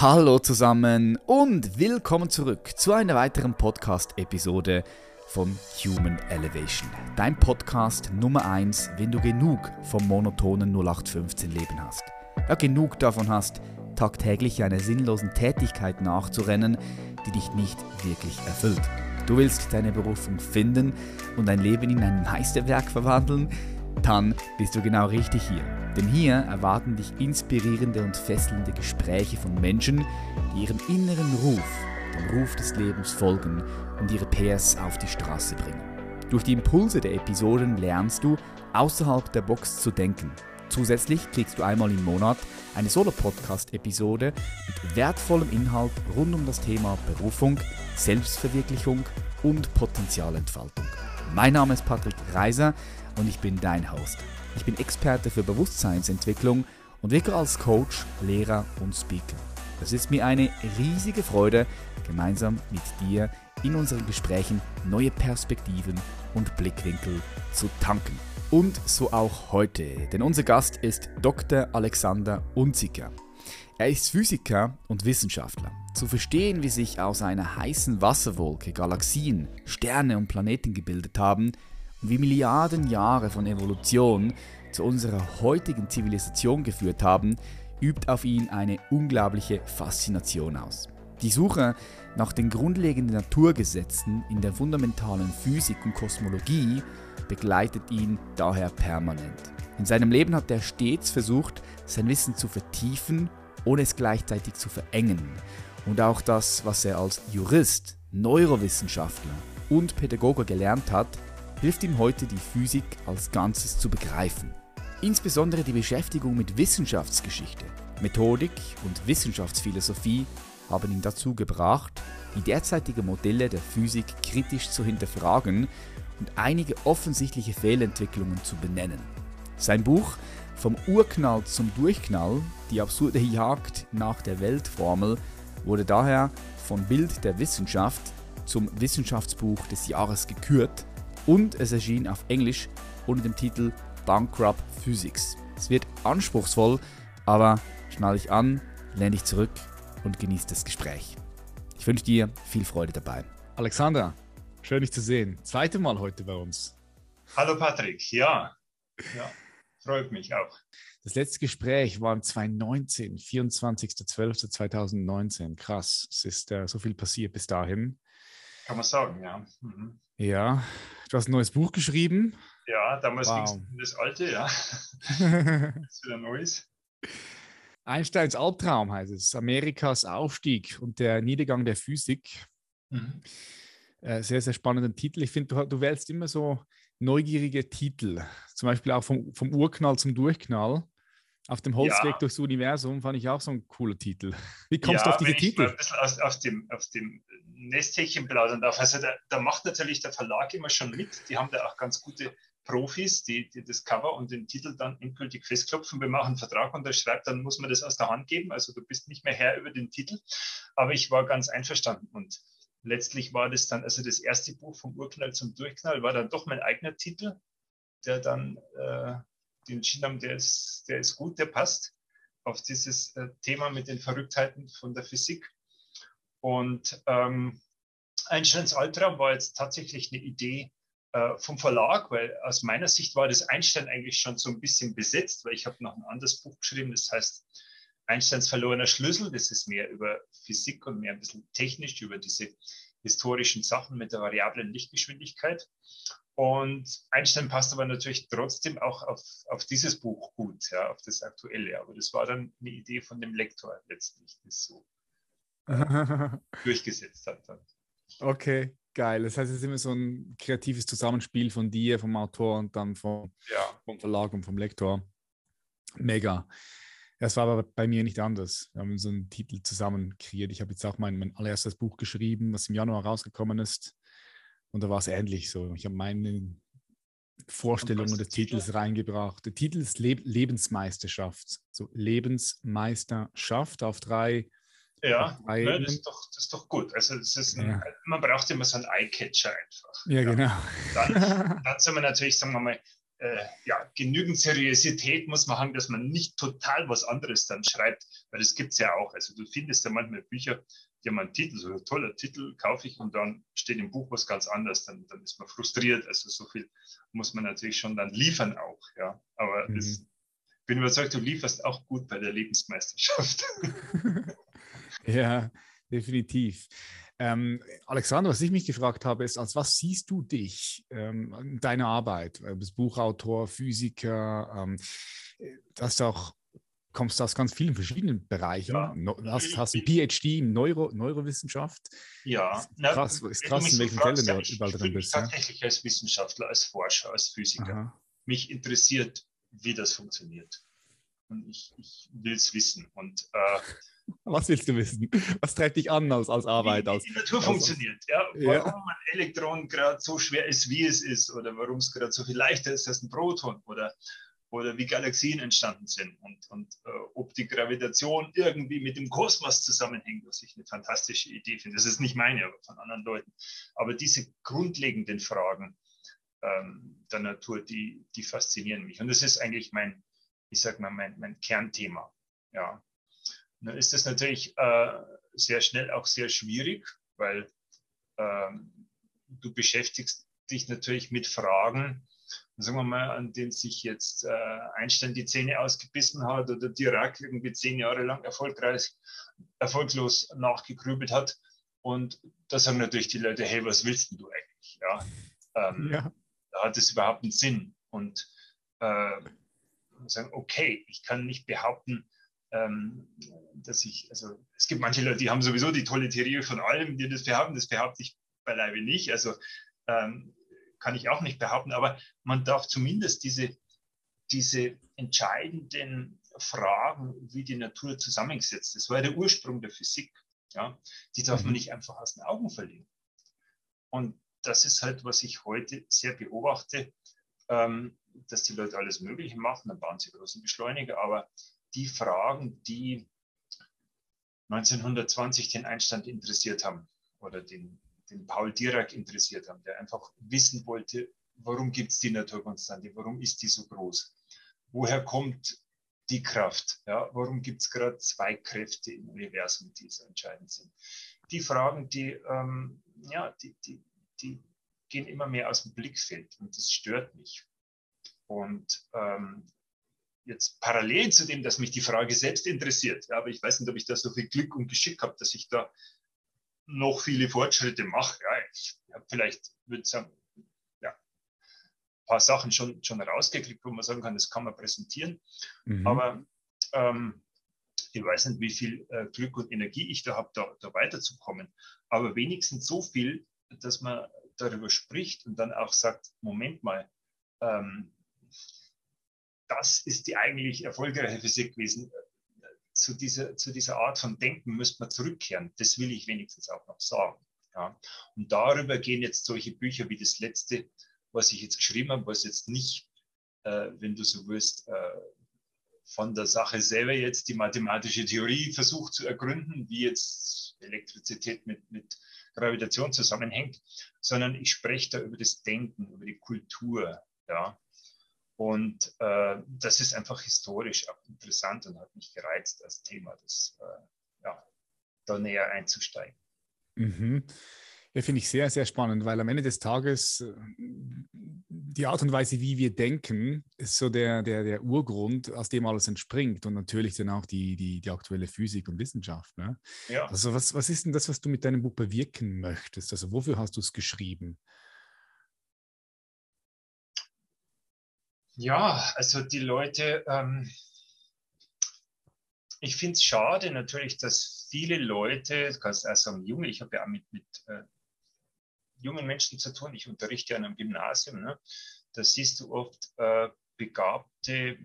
Hallo zusammen und willkommen zurück zu einer weiteren Podcast-Episode von Human Elevation. Dein Podcast Nummer 1, wenn du genug vom monotonen 0815 Leben hast. Ja, genug davon hast, tagtäglich einer sinnlosen Tätigkeit nachzurennen, die dich nicht wirklich erfüllt. Du willst deine Berufung finden und dein Leben in ein Meisterwerk verwandeln, dann bist du genau richtig hier. Denn hier erwarten dich inspirierende und fesselnde Gespräche von Menschen, die ihrem inneren Ruf, dem Ruf des Lebens folgen und ihre PS auf die Straße bringen. Durch die Impulse der Episoden lernst du, außerhalb der Box zu denken. Zusätzlich kriegst du einmal im Monat eine Solo-Podcast-Episode mit wertvollem Inhalt rund um das Thema Berufung, Selbstverwirklichung und Potenzialentfaltung. Mein Name ist Patrick Reiser und ich bin dein Host. Ich bin Experte für Bewusstseinsentwicklung und wirke als Coach, Lehrer und Speaker. Es ist mir eine riesige Freude, gemeinsam mit dir in unseren Gesprächen neue Perspektiven und Blickwinkel zu tanken. Und so auch heute, denn unser Gast ist Dr. Alexander Unziker. Er ist Physiker und Wissenschaftler. Zu verstehen, wie sich aus einer heißen Wasserwolke Galaxien, Sterne und Planeten gebildet haben, wie Milliarden Jahre von Evolution zu unserer heutigen Zivilisation geführt haben, übt auf ihn eine unglaubliche Faszination aus. Die Suche nach den grundlegenden Naturgesetzen in der fundamentalen Physik und Kosmologie begleitet ihn daher permanent. In seinem Leben hat er stets versucht, sein Wissen zu vertiefen, ohne es gleichzeitig zu verengen. Und auch das, was er als Jurist, Neurowissenschaftler und Pädagoge gelernt hat, hilft ihm heute die Physik als Ganzes zu begreifen. Insbesondere die Beschäftigung mit Wissenschaftsgeschichte, Methodik und Wissenschaftsphilosophie haben ihn dazu gebracht, die derzeitigen Modelle der Physik kritisch zu hinterfragen und einige offensichtliche Fehlentwicklungen zu benennen. Sein Buch Vom Urknall zum Durchknall, die absurde Jagd nach der Weltformel, wurde daher von Bild der Wissenschaft zum Wissenschaftsbuch des Jahres gekürt und es erschien auf Englisch unter dem Titel Bankrupt Physics. Es wird anspruchsvoll, aber schnall dich an, lehn dich zurück und genieß das Gespräch. Ich wünsche dir viel Freude dabei. Alexander, schön dich zu sehen. Zweite Mal heute bei uns. Hallo Patrick, ja, ja freut mich auch. Das letzte Gespräch war 2019, 24.12.2019. Krass, es ist äh, so viel passiert bis dahin. Kann man sagen, ja. Mhm. Ja, du hast ein neues Buch geschrieben. Ja, damals wow. ging es um das alte, ja. ist wieder neues. Einsteins Albtraum heißt es. Amerikas Aufstieg und der Niedergang der Physik. Mhm. Äh, sehr, sehr spannenden Titel. Ich finde, du, du wählst immer so neugierige Titel. Zum Beispiel auch vom, vom Urknall zum Durchknall. Auf dem Holzweg ja. durchs Universum fand ich auch so ein cooler Titel. Wie kommst ja, du auf diese Titel? Ein bisschen aus, aus, dem, aus dem Nesthäkchen plaudern darf. Also da, da, macht natürlich der Verlag immer schon mit. Die haben da auch ganz gute Profis, die, die das Cover und den Titel dann endgültig festklopfen. Man auch einen Vertrag unterschreibt, dann muss man das aus der Hand geben. Also du bist nicht mehr Herr über den Titel. Aber ich war ganz einverstanden und letztlich war das dann, also das erste Buch vom Urknall zum Durchknall war dann doch mein eigener Titel, der dann äh, den entschieden haben, der ist, der ist gut, der passt auf dieses äh, Thema mit den Verrücktheiten von der Physik. Und ähm, Einsteins Albtraum war jetzt tatsächlich eine Idee äh, vom Verlag, weil aus meiner Sicht war das Einstein eigentlich schon so ein bisschen besetzt, weil ich habe noch ein anderes Buch geschrieben, das heißt Einsteins verlorener Schlüssel. Das ist mehr über Physik und mehr ein bisschen technisch über diese historischen Sachen mit der variablen Lichtgeschwindigkeit. Und Einstein passt aber natürlich trotzdem auch auf, auf dieses Buch gut, ja, auf das aktuelle. Aber das war dann eine Idee von dem Lektor letztlich, so durchgesetzt hat. Dann. Okay, geil. Das heißt, es ist immer so ein kreatives Zusammenspiel von dir, vom Autor und dann vom, ja. vom Verlag und vom Lektor. Mega. Das war aber bei mir nicht anders. Wir haben so einen Titel zusammen kreiert. Ich habe jetzt auch mein, mein allererstes Buch geschrieben, was im Januar rausgekommen ist. Und da war es ähnlich so. Ich habe meine Vorstellungen des Titels Titel? reingebracht. Der Titel ist Le Lebensmeisterschaft. So Lebensmeisterschaft auf drei. Ja, ne, das, ist doch, das ist doch gut. Also das ist ein, ja. man braucht immer so einen Eyecatcher einfach. Ja, genau. Dann, dann soll man natürlich, sagen wir mal, äh, ja, genügend Seriosität muss man haben, dass man nicht total was anderes dann schreibt, weil das gibt es ja auch. Also du findest ja manchmal Bücher, die haben einen Titel, so ein toller Titel, kaufe ich und dann steht im Buch was ganz anderes, dann, dann ist man frustriert. Also so viel muss man natürlich schon dann liefern auch, ja. Aber mhm. das, bin überzeugt, du lieferst auch gut bei der Lebensmeisterschaft. ja, definitiv. Ähm, Alexander, was ich mich gefragt habe, ist, als was siehst du dich ähm, in deiner Arbeit? Du bist Buchautor, Physiker, ähm, du hast auch, kommst aus ganz vielen verschiedenen Bereichen. Ja. Du hast, hast ein PhD in Neuro, Neurowissenschaft. Ja, ist krass, ist krass in welchen Fällen du überall drin bist. Tatsächlich ja? als Wissenschaftler, als Forscher, als Physiker. Aha. Mich interessiert, wie das funktioniert. Und ich, ich will es wissen. Und äh, was willst du wissen? Was treibt dich an als, als Arbeit? Wie, wie die Natur als, funktioniert, ja. Warum ja. ein Elektron gerade so schwer ist, wie es ist, oder warum es gerade so viel leichter ist als ein Proton, oder, oder wie Galaxien entstanden sind und, und äh, ob die Gravitation irgendwie mit dem Kosmos zusammenhängt, was ich eine fantastische Idee finde. Das ist nicht meine, aber von anderen Leuten. Aber diese grundlegenden Fragen ähm, der Natur, die, die faszinieren mich. Und das ist eigentlich mein, ich sag mal, mein, mein Kernthema. Ja, dann ist das natürlich äh, sehr schnell auch sehr schwierig, weil ähm, du beschäftigst dich natürlich mit Fragen, sagen wir mal, an denen sich jetzt äh, Einstein die Zähne ausgebissen hat oder Dirac irgendwie zehn Jahre lang erfolgreich, erfolglos nachgegrübelt hat. Und da sagen natürlich die Leute, hey, was willst du eigentlich? Ja, ähm, ja. hat es überhaupt einen Sinn? Und äh, sagen, okay, ich kann nicht behaupten, dass ich, also es gibt manche Leute, die haben sowieso die tolle Theorie von allem, die das behaupten, das behaupte ich beileibe nicht, also ähm, kann ich auch nicht behaupten, aber man darf zumindest diese, diese entscheidenden Fragen, wie die Natur zusammengesetzt ist, das war der Ursprung der Physik, ja, die darf man mhm. nicht einfach aus den Augen verlieren. Und das ist halt, was ich heute sehr beobachte, ähm, dass die Leute alles Mögliche machen, dann bauen sie großen Beschleuniger, aber die Fragen, die 1920 den Einstand interessiert haben oder den, den Paul Dirac interessiert haben, der einfach wissen wollte, warum gibt es die Naturkonstante, warum ist die so groß, woher kommt die Kraft, ja, warum gibt es gerade zwei Kräfte im Universum, die so entscheidend sind. Die Fragen, die, ähm, ja, die, die, die gehen immer mehr aus dem Blickfeld und das stört mich. Und ähm, jetzt parallel zu dem, dass mich die Frage selbst interessiert, ja, aber ich weiß nicht, ob ich da so viel Glück und Geschick habe, dass ich da noch viele Fortschritte mache. Ja, ich habe vielleicht, würde sagen, ja, ein paar Sachen schon, schon rausgekriegt, wo man sagen kann, das kann man präsentieren. Mhm. Aber ähm, ich weiß nicht, wie viel äh, Glück und Energie ich da habe, da, da weiterzukommen. Aber wenigstens so viel, dass man darüber spricht und dann auch sagt, Moment mal, ähm, das ist die eigentlich erfolgreiche Physik gewesen. Zu dieser, zu dieser Art von Denken müsste man zurückkehren. Das will ich wenigstens auch noch sagen. Ja. Und darüber gehen jetzt solche Bücher wie das letzte, was ich jetzt geschrieben habe, was jetzt nicht, äh, wenn du so willst, äh, von der Sache selber jetzt die mathematische Theorie versucht zu ergründen, wie jetzt Elektrizität mit, mit Gravitation zusammenhängt, sondern ich spreche da über das Denken, über die Kultur. Ja. Und äh, das ist einfach historisch auch interessant und hat mich gereizt als Thema, das, äh, ja, da näher einzusteigen. Mhm. Ja, finde ich sehr, sehr spannend, weil am Ende des Tages äh, die Art und Weise, wie wir denken, ist so der, der, der Urgrund, aus dem alles entspringt und natürlich dann auch die, die, die aktuelle Physik und Wissenschaft. Ne? Ja. Also was, was ist denn das, was du mit deinem Buch bewirken möchtest? Also wofür hast du es geschrieben? Ja, also die Leute, ähm, ich finde es schade natürlich, dass viele Leute, du kannst auch sagen junge, ich habe ja auch mit, mit äh, jungen Menschen zu tun, ich unterrichte an einem Gymnasium, ne? da siehst du oft äh, begabte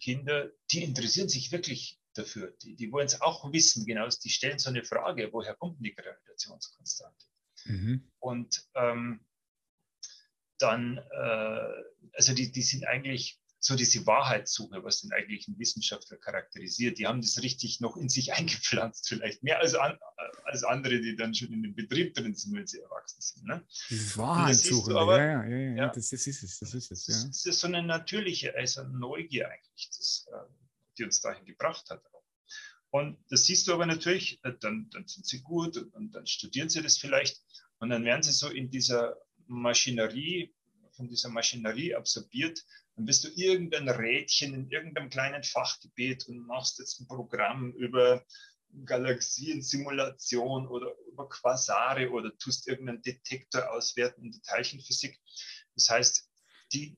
Kinder, die interessieren sich wirklich dafür, die, die wollen es auch wissen, genau, die stellen so eine Frage, woher kommt denn die Gravitationskonstante? Mhm. Und ähm, dann, äh, also die, die sind eigentlich so diese Wahrheitssuche, was den eigentlichen Wissenschaftler charakterisiert. Die haben das richtig noch in sich eingepflanzt, vielleicht mehr als an, als andere, die dann schon in dem Betrieb drin sind, wenn sie erwachsen sind. Ne? Dieses Wahrheitssuchen, aber, ja, ja, ja, ja, Das, das, ist es, das ist es. Ja. Das ist so eine natürliche, also Neugier eigentlich, das, äh, die uns dahin gebracht hat. Und das siehst du aber natürlich, äh, dann, dann sind sie gut und, und dann studieren sie das vielleicht und dann werden sie so in dieser Maschinerie, von dieser Maschinerie absorbiert, dann bist du irgendein Rädchen in irgendeinem kleinen Fachgebiet und machst jetzt ein Programm über Galaxiensimulation oder über Quasare oder tust irgendeinen Detektor auswerten in der Teilchenphysik. Das heißt, die,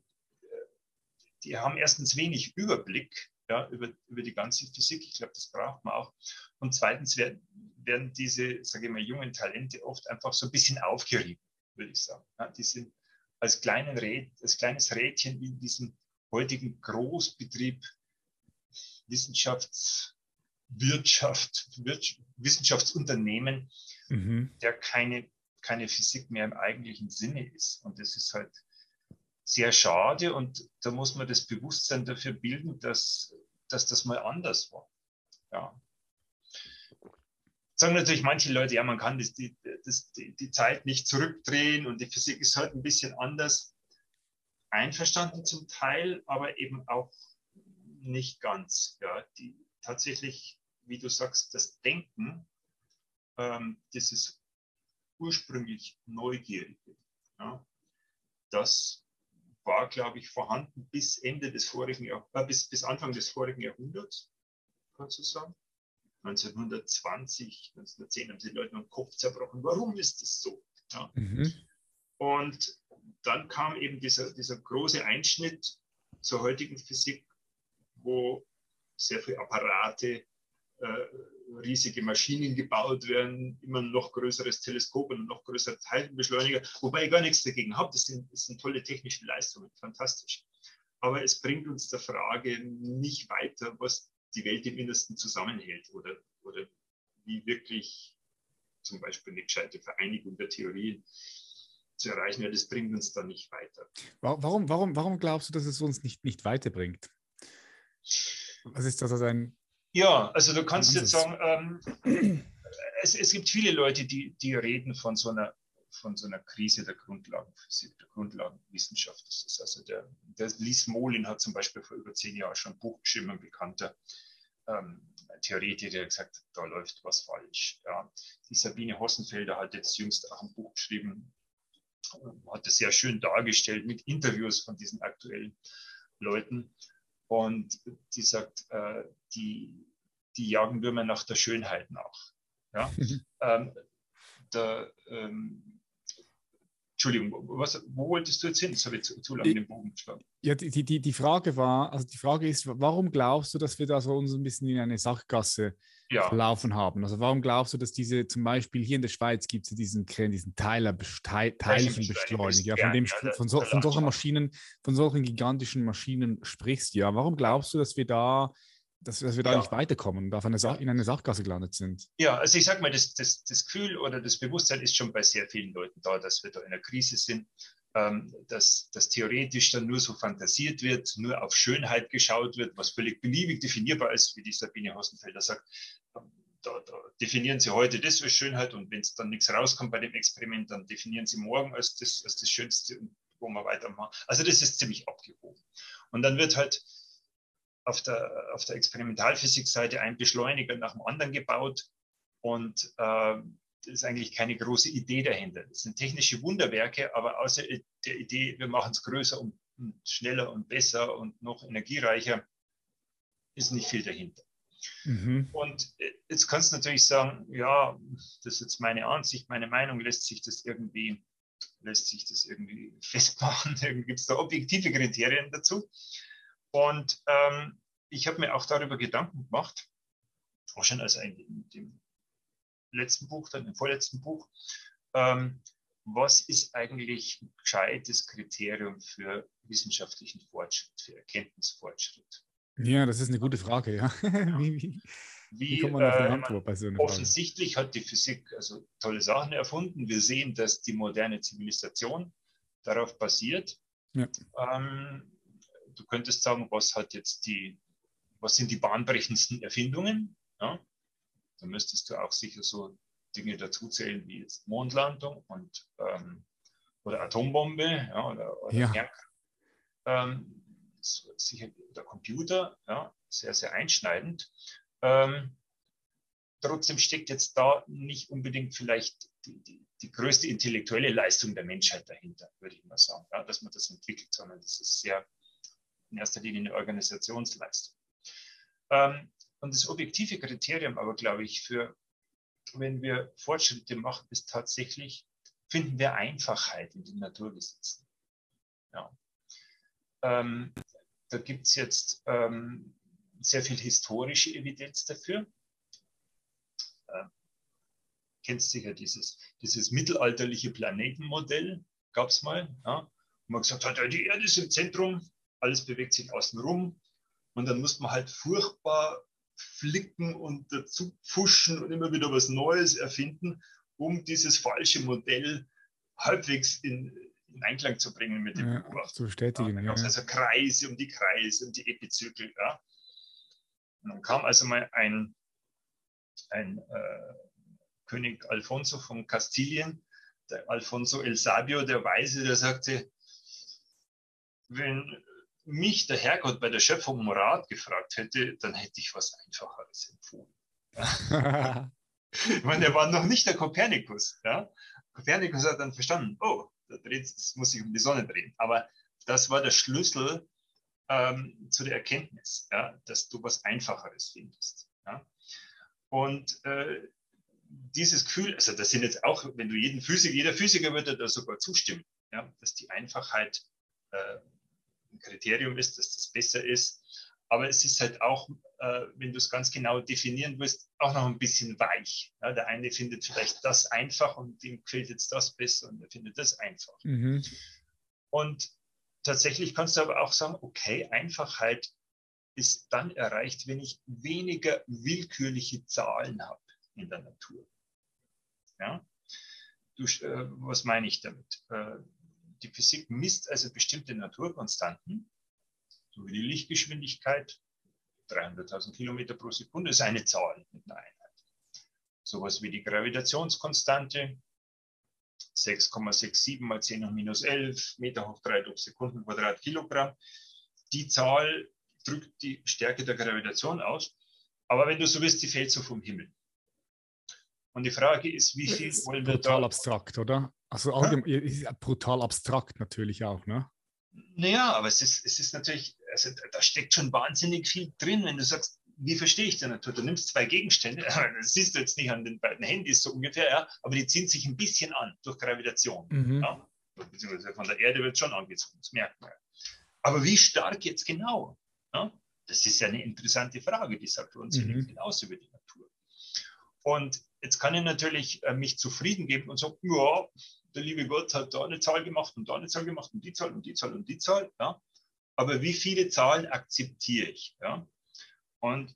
die haben erstens wenig Überblick ja, über, über die ganze Physik. Ich glaube, das braucht man auch. Und zweitens werden, werden diese, sage ich mal, jungen Talente oft einfach so ein bisschen aufgerieben, würde ich sagen. Ja, die sind als, Rät, als kleines Rädchen in diesem heutigen Großbetrieb Wissenschafts, Wirtschaft, Wissenschaftsunternehmen, mhm. der keine, keine Physik mehr im eigentlichen Sinne ist. Und das ist halt sehr schade und da muss man das Bewusstsein dafür bilden, dass, dass das mal anders war. Ja. Sagen natürlich manche Leute, ja, man kann das, die, das, die, die Zeit nicht zurückdrehen und die Physik ist halt ein bisschen anders. Einverstanden zum Teil, aber eben auch nicht ganz. Ja, die, tatsächlich, wie du sagst, das Denken, ähm, dieses ursprünglich Neugierige, ja, das war, glaube ich, vorhanden bis Ende des vorigen äh, bis, bis Anfang des vorigen Jahrhunderts, kannst du sagen. 1920, 1910 haben die Leute den Kopf zerbrochen. Warum ist das so? Ja. Mhm. Und dann kam eben dieser, dieser große Einschnitt zur heutigen Physik, wo sehr viele Apparate, äh, riesige Maschinen gebaut werden, immer noch größeres Teleskop und noch größere Teilchenbeschleuniger, wobei ich gar nichts dagegen habe. Das sind, das sind tolle technische Leistungen, fantastisch. Aber es bringt uns der Frage nicht weiter, was die Welt im Innersten zusammenhält oder, oder wie wirklich zum Beispiel eine gescheite Vereinigung der Theorien zu erreichen. Ja, das bringt uns da nicht weiter. Warum, warum, warum glaubst du, dass es uns nicht, nicht weiterbringt? Was ist das also ein. Ja, also du kannst jetzt sagen, ähm, es, es, gibt viele Leute, die, die reden von so einer von so einer Krise der Grundlagenphysik, der Grundlagenwissenschaft. Das ist also der, der Lies Molin hat zum Beispiel vor über zehn Jahren schon ein Buch geschrieben, ein bekannter ähm, Theoretiker, der gesagt hat, da läuft was falsch. Ja. Die Sabine Hossenfelder hat jetzt jüngst auch ein Buch geschrieben, hat es sehr schön dargestellt mit Interviews von diesen aktuellen Leuten. Und die sagt, äh, die, die jagen Würmer nach der Schönheit nach. Ja? ähm, da, ähm, Entschuldigung, was, wo wolltest du jetzt hin? Das habe ich zu, zu lange den Bogen geschlagen. Ja, die, die, die Frage war, also die Frage ist, warum glaubst du, dass wir da so uns ein bisschen in eine Sackgasse ja. verlaufen haben? Also warum glaubst du, dass diese, zum Beispiel hier in der Schweiz gibt es diesen, diesen Teiler, Teilchenbeschleuniger, von, dem, ja, von, so, von solchen Maschinen, von solchen gigantischen Maschinen sprichst ja. Warum glaubst du, dass wir da dass, dass wir da ja. nicht weiterkommen und auf eine in eine Sachgasse gelandet sind. Ja, also ich sage mal, das, das, das Gefühl oder das Bewusstsein ist schon bei sehr vielen Leuten da, dass wir da in einer Krise sind, ähm, dass, dass theoretisch dann nur so fantasiert wird, nur auf Schönheit geschaut wird, was völlig beliebig definierbar ist, wie die Sabine Hossenfelder sagt. Ähm, da, da, definieren Sie heute das als Schönheit und wenn es dann nichts rauskommt bei dem Experiment, dann definieren Sie morgen als das, als das Schönste und wo wir weitermachen. Also das ist ziemlich abgehoben. Und dann wird halt auf der, auf der Experimentalphysik-Seite ein Beschleuniger nach dem anderen gebaut und äh, das ist eigentlich keine große Idee dahinter. Das sind technische Wunderwerke, aber außer der Idee, wir machen es größer und, und schneller und besser und noch energiereicher, ist nicht viel dahinter. Mhm. Und äh, jetzt kannst du natürlich sagen, ja, das ist jetzt meine Ansicht, meine Meinung, lässt sich das irgendwie, lässt sich das irgendwie festmachen, gibt es da objektive Kriterien dazu. Und ähm, ich habe mir auch darüber Gedanken gemacht, auch schon als ein, in dem letzten Buch, dann im vorletzten Buch, ähm, was ist eigentlich ein gescheites Kriterium für wissenschaftlichen Fortschritt, für Erkenntnisfortschritt? Ja, das ist eine gute Frage, ja. wie, wie, wie kommt man auf eine äh, bei so einer Offensichtlich Frage? hat die Physik also tolle Sachen erfunden. Wir sehen, dass die moderne Zivilisation darauf basiert. Ja. Ähm, du könntest sagen, was hat jetzt die, was sind die bahnbrechendsten Erfindungen? Ja? Da müsstest du auch sicher so Dinge dazu zählen wie jetzt Mondlandung und ähm, oder Atombombe ja, oder, oder ja. Ähm, sicher der Computer, ja, sehr, sehr einschneidend. Ähm, trotzdem steckt jetzt da nicht unbedingt vielleicht die, die, die, größte intellektuelle Leistung der Menschheit dahinter, würde ich mal sagen, ja, dass man das entwickelt, sondern das ist sehr in erster Linie eine Organisationsleistung. Ähm, und das objektive Kriterium aber, glaube ich, für, wenn wir Fortschritte machen, ist tatsächlich, finden wir Einfachheit in den Naturgesetzen. Ja. Ähm, da gibt es jetzt ähm, sehr viel historische Evidenz dafür. Äh, kennst sicher dieses, dieses mittelalterliche Planetenmodell, gab es mal, ja, wo man gesagt hat, die Erde ist im Zentrum, alles bewegt sich außen rum. Und dann muss man halt furchtbar flicken und dazu pfuschen und immer wieder was Neues erfinden, um dieses falsche Modell halbwegs in, in Einklang zu bringen mit dem ja, Beobachter. Zu bestätigen. Ja, ja. Also Kreise um die Kreise und die Epizyklen. Ja. Und dann kam also mal ein, ein äh, König Alfonso von Kastilien, der Alfonso El Sabio, der Weise, der sagte, wenn mich der Herrgott bei der Schöpfung um Rat gefragt hätte, dann hätte ich was Einfacheres empfohlen. ich meine, der war noch nicht der Kopernikus. Ja? Kopernikus hat dann verstanden, oh, da dreht, muss sich um die Sonne drehen. Aber das war der Schlüssel ähm, zu der Erkenntnis, ja? dass du was Einfacheres findest. Ja? Und äh, dieses Gefühl, also das sind jetzt auch, wenn du jeden Physiker, jeder Physiker würde da sogar zustimmen, ja? dass die Einfachheit äh, ein Kriterium ist, dass das besser ist. Aber es ist halt auch, äh, wenn du es ganz genau definieren willst, auch noch ein bisschen weich. Ja, der eine findet vielleicht das einfach und dem gefällt jetzt das besser und er findet das einfach. Mhm. Und tatsächlich kannst du aber auch sagen, okay, Einfachheit ist dann erreicht, wenn ich weniger willkürliche Zahlen habe in der Natur. Ja? Du, äh, was meine ich damit? Äh, die Physik misst also bestimmte Naturkonstanten, so wie die Lichtgeschwindigkeit, 300.000 Kilometer pro Sekunde ist eine Zahl mit einer Einheit. Sowas wie die Gravitationskonstante, 6,67 mal 10 hoch minus 11 Meter hoch 3 durch Sekunden Quadratkilogramm. Die Zahl drückt die Stärke der Gravitation aus. Aber wenn du so willst, die fällt so vom Himmel. Und die Frage ist, wie viel ist wollen wir da... abstrakt, oder? Also ist brutal abstrakt natürlich auch, ne? Naja, aber es ist, es ist natürlich, also da steckt schon wahnsinnig viel drin, wenn du sagst, wie verstehe ich die Natur? Du nimmst zwei Gegenstände, das siehst du jetzt nicht an den beiden Handys so ungefähr, ja, aber die ziehen sich ein bisschen an durch Gravitation. Mhm. Ja? Beziehungsweise von der Erde wird schon angezogen, das merkt man. Aber wie stark jetzt genau? Ja? Das ist ja eine interessante Frage, die sagt uns mhm. viel aus über die Natur. Und jetzt kann ich natürlich äh, mich zufrieden geben und sagen, ja, der liebe Gott hat da eine Zahl gemacht und da eine Zahl gemacht und die Zahl und die Zahl und die Zahl. Ja? Aber wie viele Zahlen akzeptiere ich? Ja? Und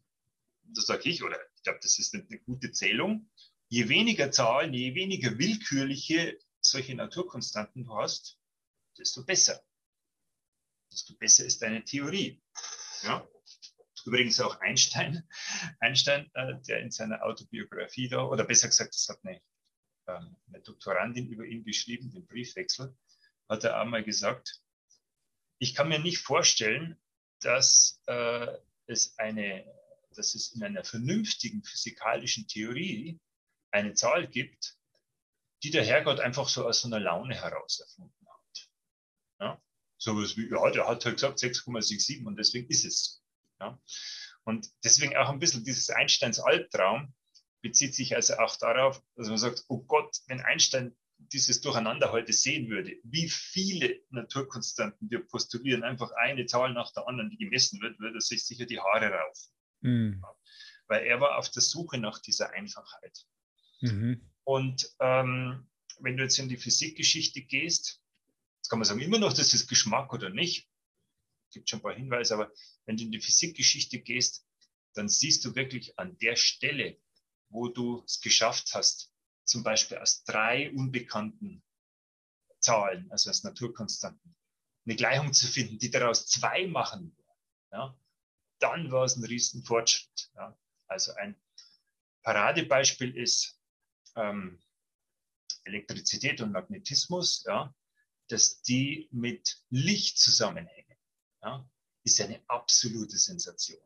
das sage ich, oder ich glaube, das ist eine, eine gute Zählung. Je weniger Zahlen, je weniger willkürliche solche Naturkonstanten du hast, desto besser. Desto besser ist deine Theorie. Ja? Übrigens auch Einstein, Einstein, äh, der in seiner Autobiografie da, oder besser gesagt, das hat eine, ähm, eine Doktorandin über ihn geschrieben, den Briefwechsel, hat er einmal gesagt, ich kann mir nicht vorstellen, dass äh, es eine, dass es in einer vernünftigen physikalischen Theorie eine Zahl gibt, die der Herrgott einfach so aus so einer Laune heraus erfunden hat. Ja? Sowas wie, ja, der hat halt gesagt 6,67 und deswegen ist es so. Ja? Und deswegen auch ein bisschen dieses Einsteins Albtraum bezieht sich also auch darauf, dass man sagt, oh Gott, wenn Einstein dieses Durcheinander heute sehen würde, wie viele Naturkonstanten wir postulieren, einfach eine Zahl nach der anderen, die gemessen wird, würde er sich sicher die Haare raufen. Mhm. Weil er war auf der Suche nach dieser Einfachheit. Mhm. Und ähm, wenn du jetzt in die Physikgeschichte gehst, kann man sagen, immer noch, das ist Geschmack oder nicht gibt schon ein paar Hinweise, aber wenn du in die Physikgeschichte gehst, dann siehst du wirklich an der Stelle, wo du es geschafft hast, zum Beispiel aus drei unbekannten Zahlen, also aus Naturkonstanten, eine Gleichung zu finden, die daraus zwei machen, ja, dann war es ein riesen Fortschritt. Ja. Also ein Paradebeispiel ist ähm, Elektrizität und Magnetismus, ja, dass die mit Licht zusammenhängen, ja, ist eine absolute Sensation.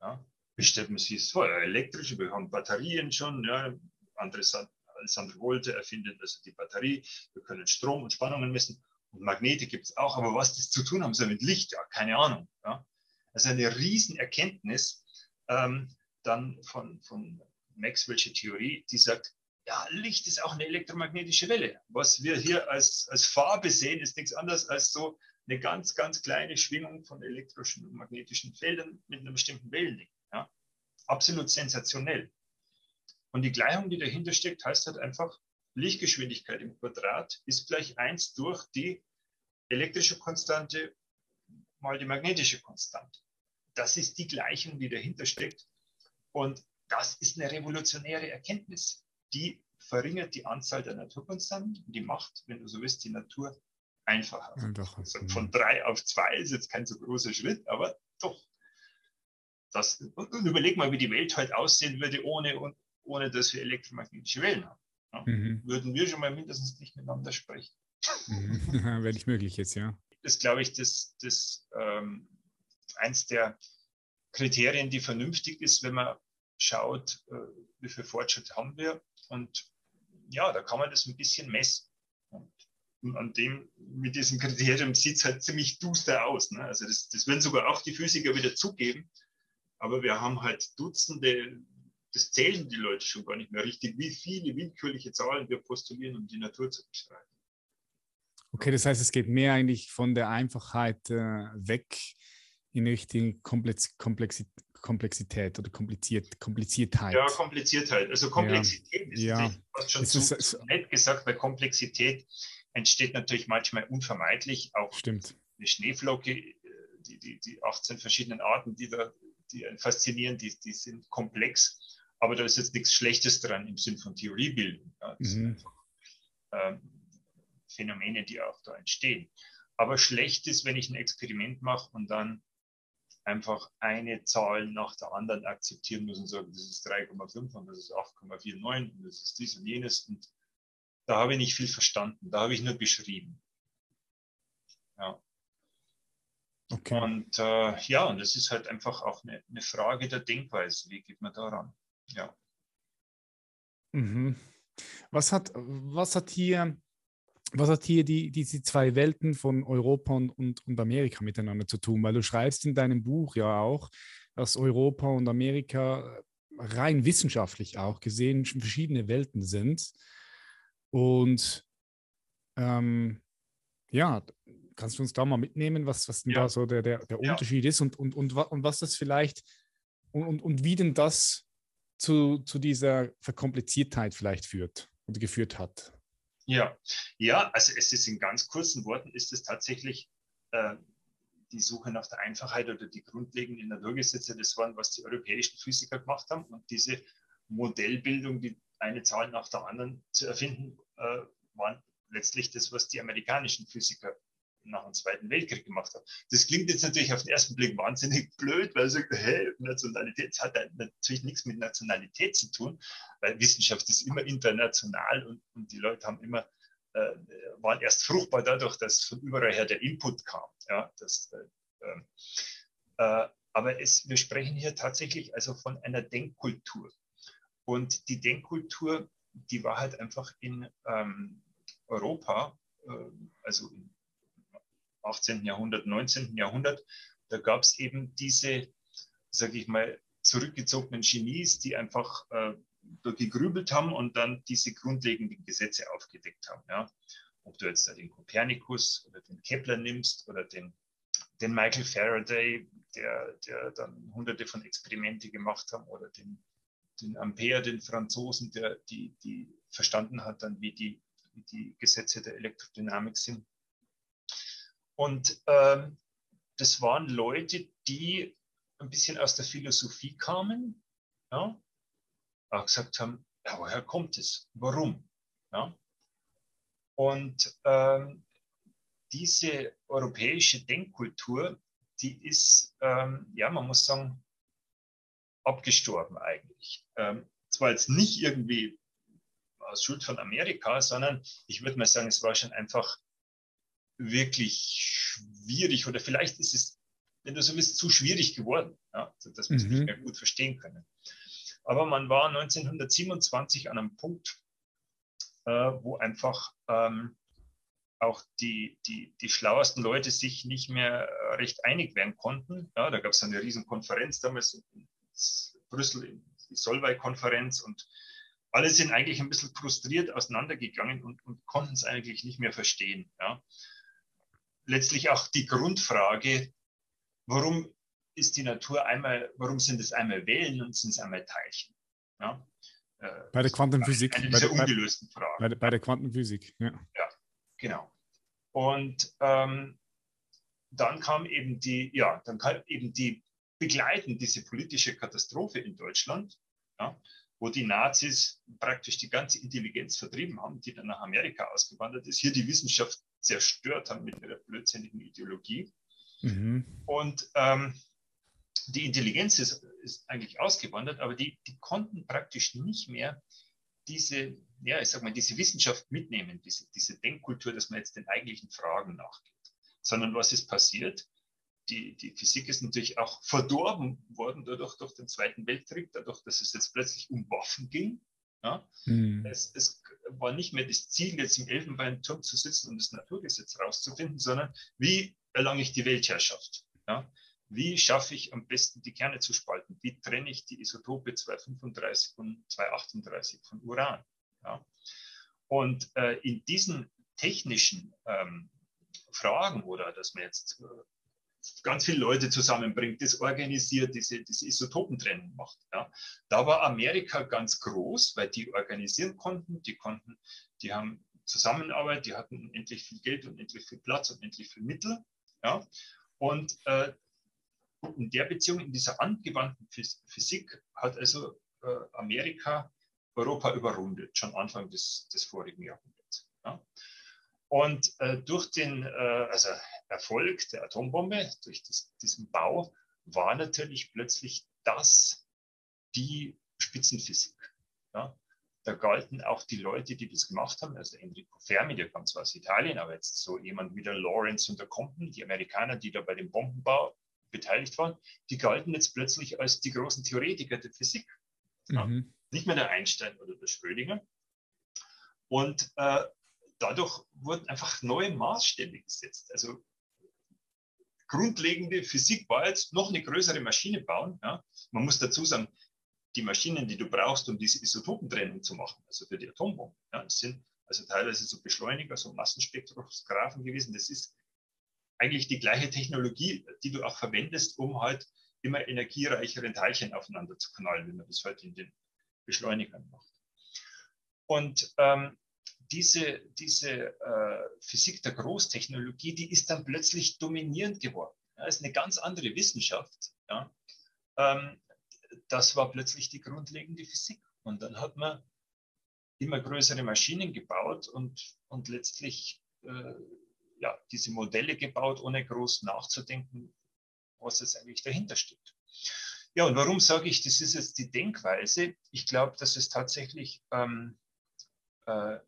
Ja. Wie stellt man sich vor? Elektrische, wir haben Batterien schon, ja, Andres, Alessandro Volte erfindet also die Batterie, wir können Strom und Spannungen messen und Magnete gibt es auch, aber was das zu tun haben soll mit Licht, ja, keine Ahnung. Ja. Also eine Riesenerkenntnis ähm, dann von, von Maxwell'sche Theorie, die sagt, ja, Licht ist auch eine elektromagnetische Welle. Was wir hier als, als Farbe sehen, ist nichts anderes als so eine ganz, ganz kleine Schwingung von elektrischen und magnetischen Feldern mit einer bestimmten Wellenlänge. Ja. Absolut sensationell. Und die Gleichung, die dahinter steckt, heißt halt einfach, Lichtgeschwindigkeit im Quadrat ist gleich 1 durch die elektrische Konstante mal die magnetische Konstante. Das ist die Gleichung, die dahinter steckt. Und das ist eine revolutionäre Erkenntnis. Die verringert die Anzahl der Naturkonstanten die macht, wenn du so willst, die Natur einfacher. einfacher. Also von drei auf zwei ist jetzt kein so großer Schritt, aber doch. Das, und überleg mal, wie die Welt heute aussehen würde, ohne, ohne dass wir elektromagnetische Wellen haben. Ja, mhm. Würden wir schon mal mindestens nicht miteinander sprechen. Mhm. Wäre nicht möglich jetzt, ja. Das ist, glaube ich, das, das ähm, eins der Kriterien, die vernünftig ist, wenn man schaut, äh, wie viel Fortschritt haben wir. Und ja, da kann man das ein bisschen messen. Und, und an dem, mit diesem Kriterium sieht es halt ziemlich duster aus. Ne? Also das, das würden sogar auch die Physiker wieder zugeben. Aber wir haben halt Dutzende, das zählen die Leute schon gar nicht mehr richtig, wie viele willkürliche Zahlen wir postulieren, um die Natur zu beschreiben. Okay, das heißt, es geht mehr eigentlich von der Einfachheit äh, weg in Richtung Komplex Komplexität, Komplexität oder kompliziert, Kompliziertheit. Ja, Kompliziertheit. Also Komplexität ja. ist ja. fast schon ist zu, es, nett gesagt, weil Komplexität entsteht natürlich manchmal unvermeidlich. Auch Stimmt. eine Schneeflocke, äh, die, die, die 18 verschiedenen Arten, die da die faszinieren, die, die sind komplex. Aber da ist jetzt nichts Schlechtes dran im Sinn von Theoriebildung. Ja, das mhm. sind einfach, ähm, Phänomene, die auch da entstehen. Aber schlecht ist, wenn ich ein Experiment mache und dann einfach eine Zahl nach der anderen akzeptieren muss und sagen, das ist 3,5 und das ist 8,49 und das ist dies und jenes. Und da habe ich nicht viel verstanden. Da habe ich nur beschrieben. Ja. Okay. Und äh, ja, und das ist halt einfach auch eine, eine, Frage der Denkweise. Wie geht man daran? Ja. Mhm. Was hat, was hat hier was hat hier die, diese zwei Welten von Europa und, und, und, Amerika miteinander zu tun? Weil du schreibst in deinem Buch ja auch, dass Europa und Amerika rein wissenschaftlich auch gesehen verschiedene Welten sind. Und ähm, ja, kannst du uns da mal mitnehmen, was, was denn ja. da so der, der, der Unterschied ja. ist und, und, und, und was das vielleicht und, und, und wie denn das zu, zu dieser Verkompliziertheit vielleicht führt oder geführt hat? Ja, ja, also es ist in ganz kurzen Worten, ist es tatsächlich äh, die Suche nach der Einfachheit oder die grundlegenden Naturgesetze, das waren, was die europäischen Physiker gemacht haben. Und diese Modellbildung, die eine Zahl nach der anderen zu erfinden, äh, waren letztlich das, was die amerikanischen Physiker nach dem Zweiten Weltkrieg gemacht haben. Das klingt jetzt natürlich auf den ersten Blick wahnsinnig blöd, weil sagt, hey, Nationalität, das hat natürlich nichts mit Nationalität zu tun, weil Wissenschaft ist immer international und, und die Leute haben immer, äh, waren erst fruchtbar dadurch, dass von überall her der Input kam. Ja, das, äh, ähm, äh, aber es, wir sprechen hier tatsächlich also von einer Denkkultur. Und die Denkkultur, die war halt einfach in ähm, Europa, äh, also in 18. Jahrhundert, 19. Jahrhundert, da gab es eben diese, sage ich mal, zurückgezogenen Genies, die einfach äh, gegrübelt haben und dann diese grundlegenden Gesetze aufgedeckt haben. Ja. Ob du jetzt den Kopernikus oder den Kepler nimmst oder den, den Michael Faraday, der, der dann hunderte von Experimente gemacht haben, oder den, den Ampere, den Franzosen, der die, die verstanden hat dann, wie die, wie die Gesetze der Elektrodynamik sind. Und ähm, das waren Leute, die ein bisschen aus der Philosophie kamen, ja, auch gesagt haben, ja, woher kommt es? Warum? Ja? Und ähm, diese europäische Denkkultur, die ist, ähm, ja, man muss sagen, abgestorben eigentlich. Ähm, zwar jetzt nicht irgendwie aus Schuld von Amerika, sondern ich würde mal sagen, es war schon einfach wirklich schwierig oder vielleicht ist es, wenn du so willst, zu schwierig geworden, ja, dass wir es mhm. nicht mehr gut verstehen können. Aber man war 1927 an einem Punkt, äh, wo einfach ähm, auch die, die, die schlauesten Leute sich nicht mehr recht einig werden konnten. Ja, da gab es eine Riesenkonferenz damals in Brüssel, die Solvay-Konferenz und alle sind eigentlich ein bisschen frustriert auseinandergegangen und, und konnten es eigentlich nicht mehr verstehen. Ja. Letztlich auch die Grundfrage, warum ist die Natur einmal, warum sind es einmal Wellen und sind es einmal Teilchen? Ja. Äh, bei der Quantenphysik. Eine dieser bei, ungelösten Fragen. Bei, bei, der Quantenphysik, ja. Ja, genau. Und ähm, dann kam eben die, ja, dann kam eben die begleiten diese politische Katastrophe in Deutschland, ja, wo die Nazis praktisch die ganze Intelligenz vertrieben haben, die dann nach Amerika ausgewandert ist, hier die Wissenschaft zerstört haben mit ihrer blödsinnigen Ideologie. Mhm. Und ähm, die Intelligenz ist, ist, eigentlich ausgewandert, aber die, die konnten praktisch nicht mehr diese, ja, ich sag mal, diese Wissenschaft mitnehmen, diese, diese Denkkultur, dass man jetzt den eigentlichen Fragen nachgeht. Sondern was ist passiert? Die, die Physik ist natürlich auch verdorben worden dadurch durch den Zweiten Weltkrieg, dadurch, dass es jetzt plötzlich um Waffen ging. Ja? Mhm. Es, es, war nicht mehr das Ziel, jetzt im Elfenbeinturm zu sitzen und das Naturgesetz rauszufinden, sondern wie erlange ich die Weltherrschaft? Ja? Wie schaffe ich am besten die Kerne zu spalten? Wie trenne ich die Isotope 235 und 238 von Uran? Ja? Und äh, in diesen technischen ähm, Fragen oder dass man jetzt äh, ganz viele Leute zusammenbringt, das organisiert, diese, diese Isotopentrennung macht. Ja. Da war Amerika ganz groß, weil die organisieren konnten, die konnten, die haben Zusammenarbeit, die hatten endlich viel Geld und endlich viel Platz und endlich viel Mittel. Ja. Und äh, in der Beziehung, in dieser angewandten Physik, hat also äh, Amerika Europa überrundet, schon Anfang des, des vorigen Jahrhunderts. Ja. Und äh, durch den äh, also Erfolg der Atombombe, durch das, diesen Bau, war natürlich plötzlich das die Spitzenphysik. Ja? Da galten auch die Leute, die das gemacht haben, also Enrico Fermi, der kam zwar aus Italien, aber jetzt so jemand wie der Lawrence und der Compton, die Amerikaner, die da bei dem Bombenbau beteiligt waren, die galten jetzt plötzlich als die großen Theoretiker der Physik. Ja? Mhm. Nicht mehr der Einstein oder der Schrödinger. Und äh, dadurch wurden einfach neue Maßstäbe gesetzt. Also grundlegende Physik war jetzt noch eine größere Maschine bauen. Ja. Man muss dazu sagen, die Maschinen, die du brauchst, um diese Isotopentrennung zu machen, also für die Atombombe, ja, sind also teilweise so Beschleuniger, so Massenspektrographen gewesen. Das ist eigentlich die gleiche Technologie, die du auch verwendest, um halt immer energiereicheren Teilchen aufeinander zu knallen, wie man das heute in den Beschleunigern macht. Und ähm, diese, diese äh, Physik der Großtechnologie, die ist dann plötzlich dominierend geworden. Ja, ist eine ganz andere Wissenschaft. Ja. Ähm, das war plötzlich die grundlegende Physik. Und dann hat man immer größere Maschinen gebaut und, und letztlich äh, ja, diese Modelle gebaut, ohne groß nachzudenken, was jetzt eigentlich dahinter steht. Ja, und warum sage ich, das ist jetzt die Denkweise? Ich glaube, dass es tatsächlich ähm, äh,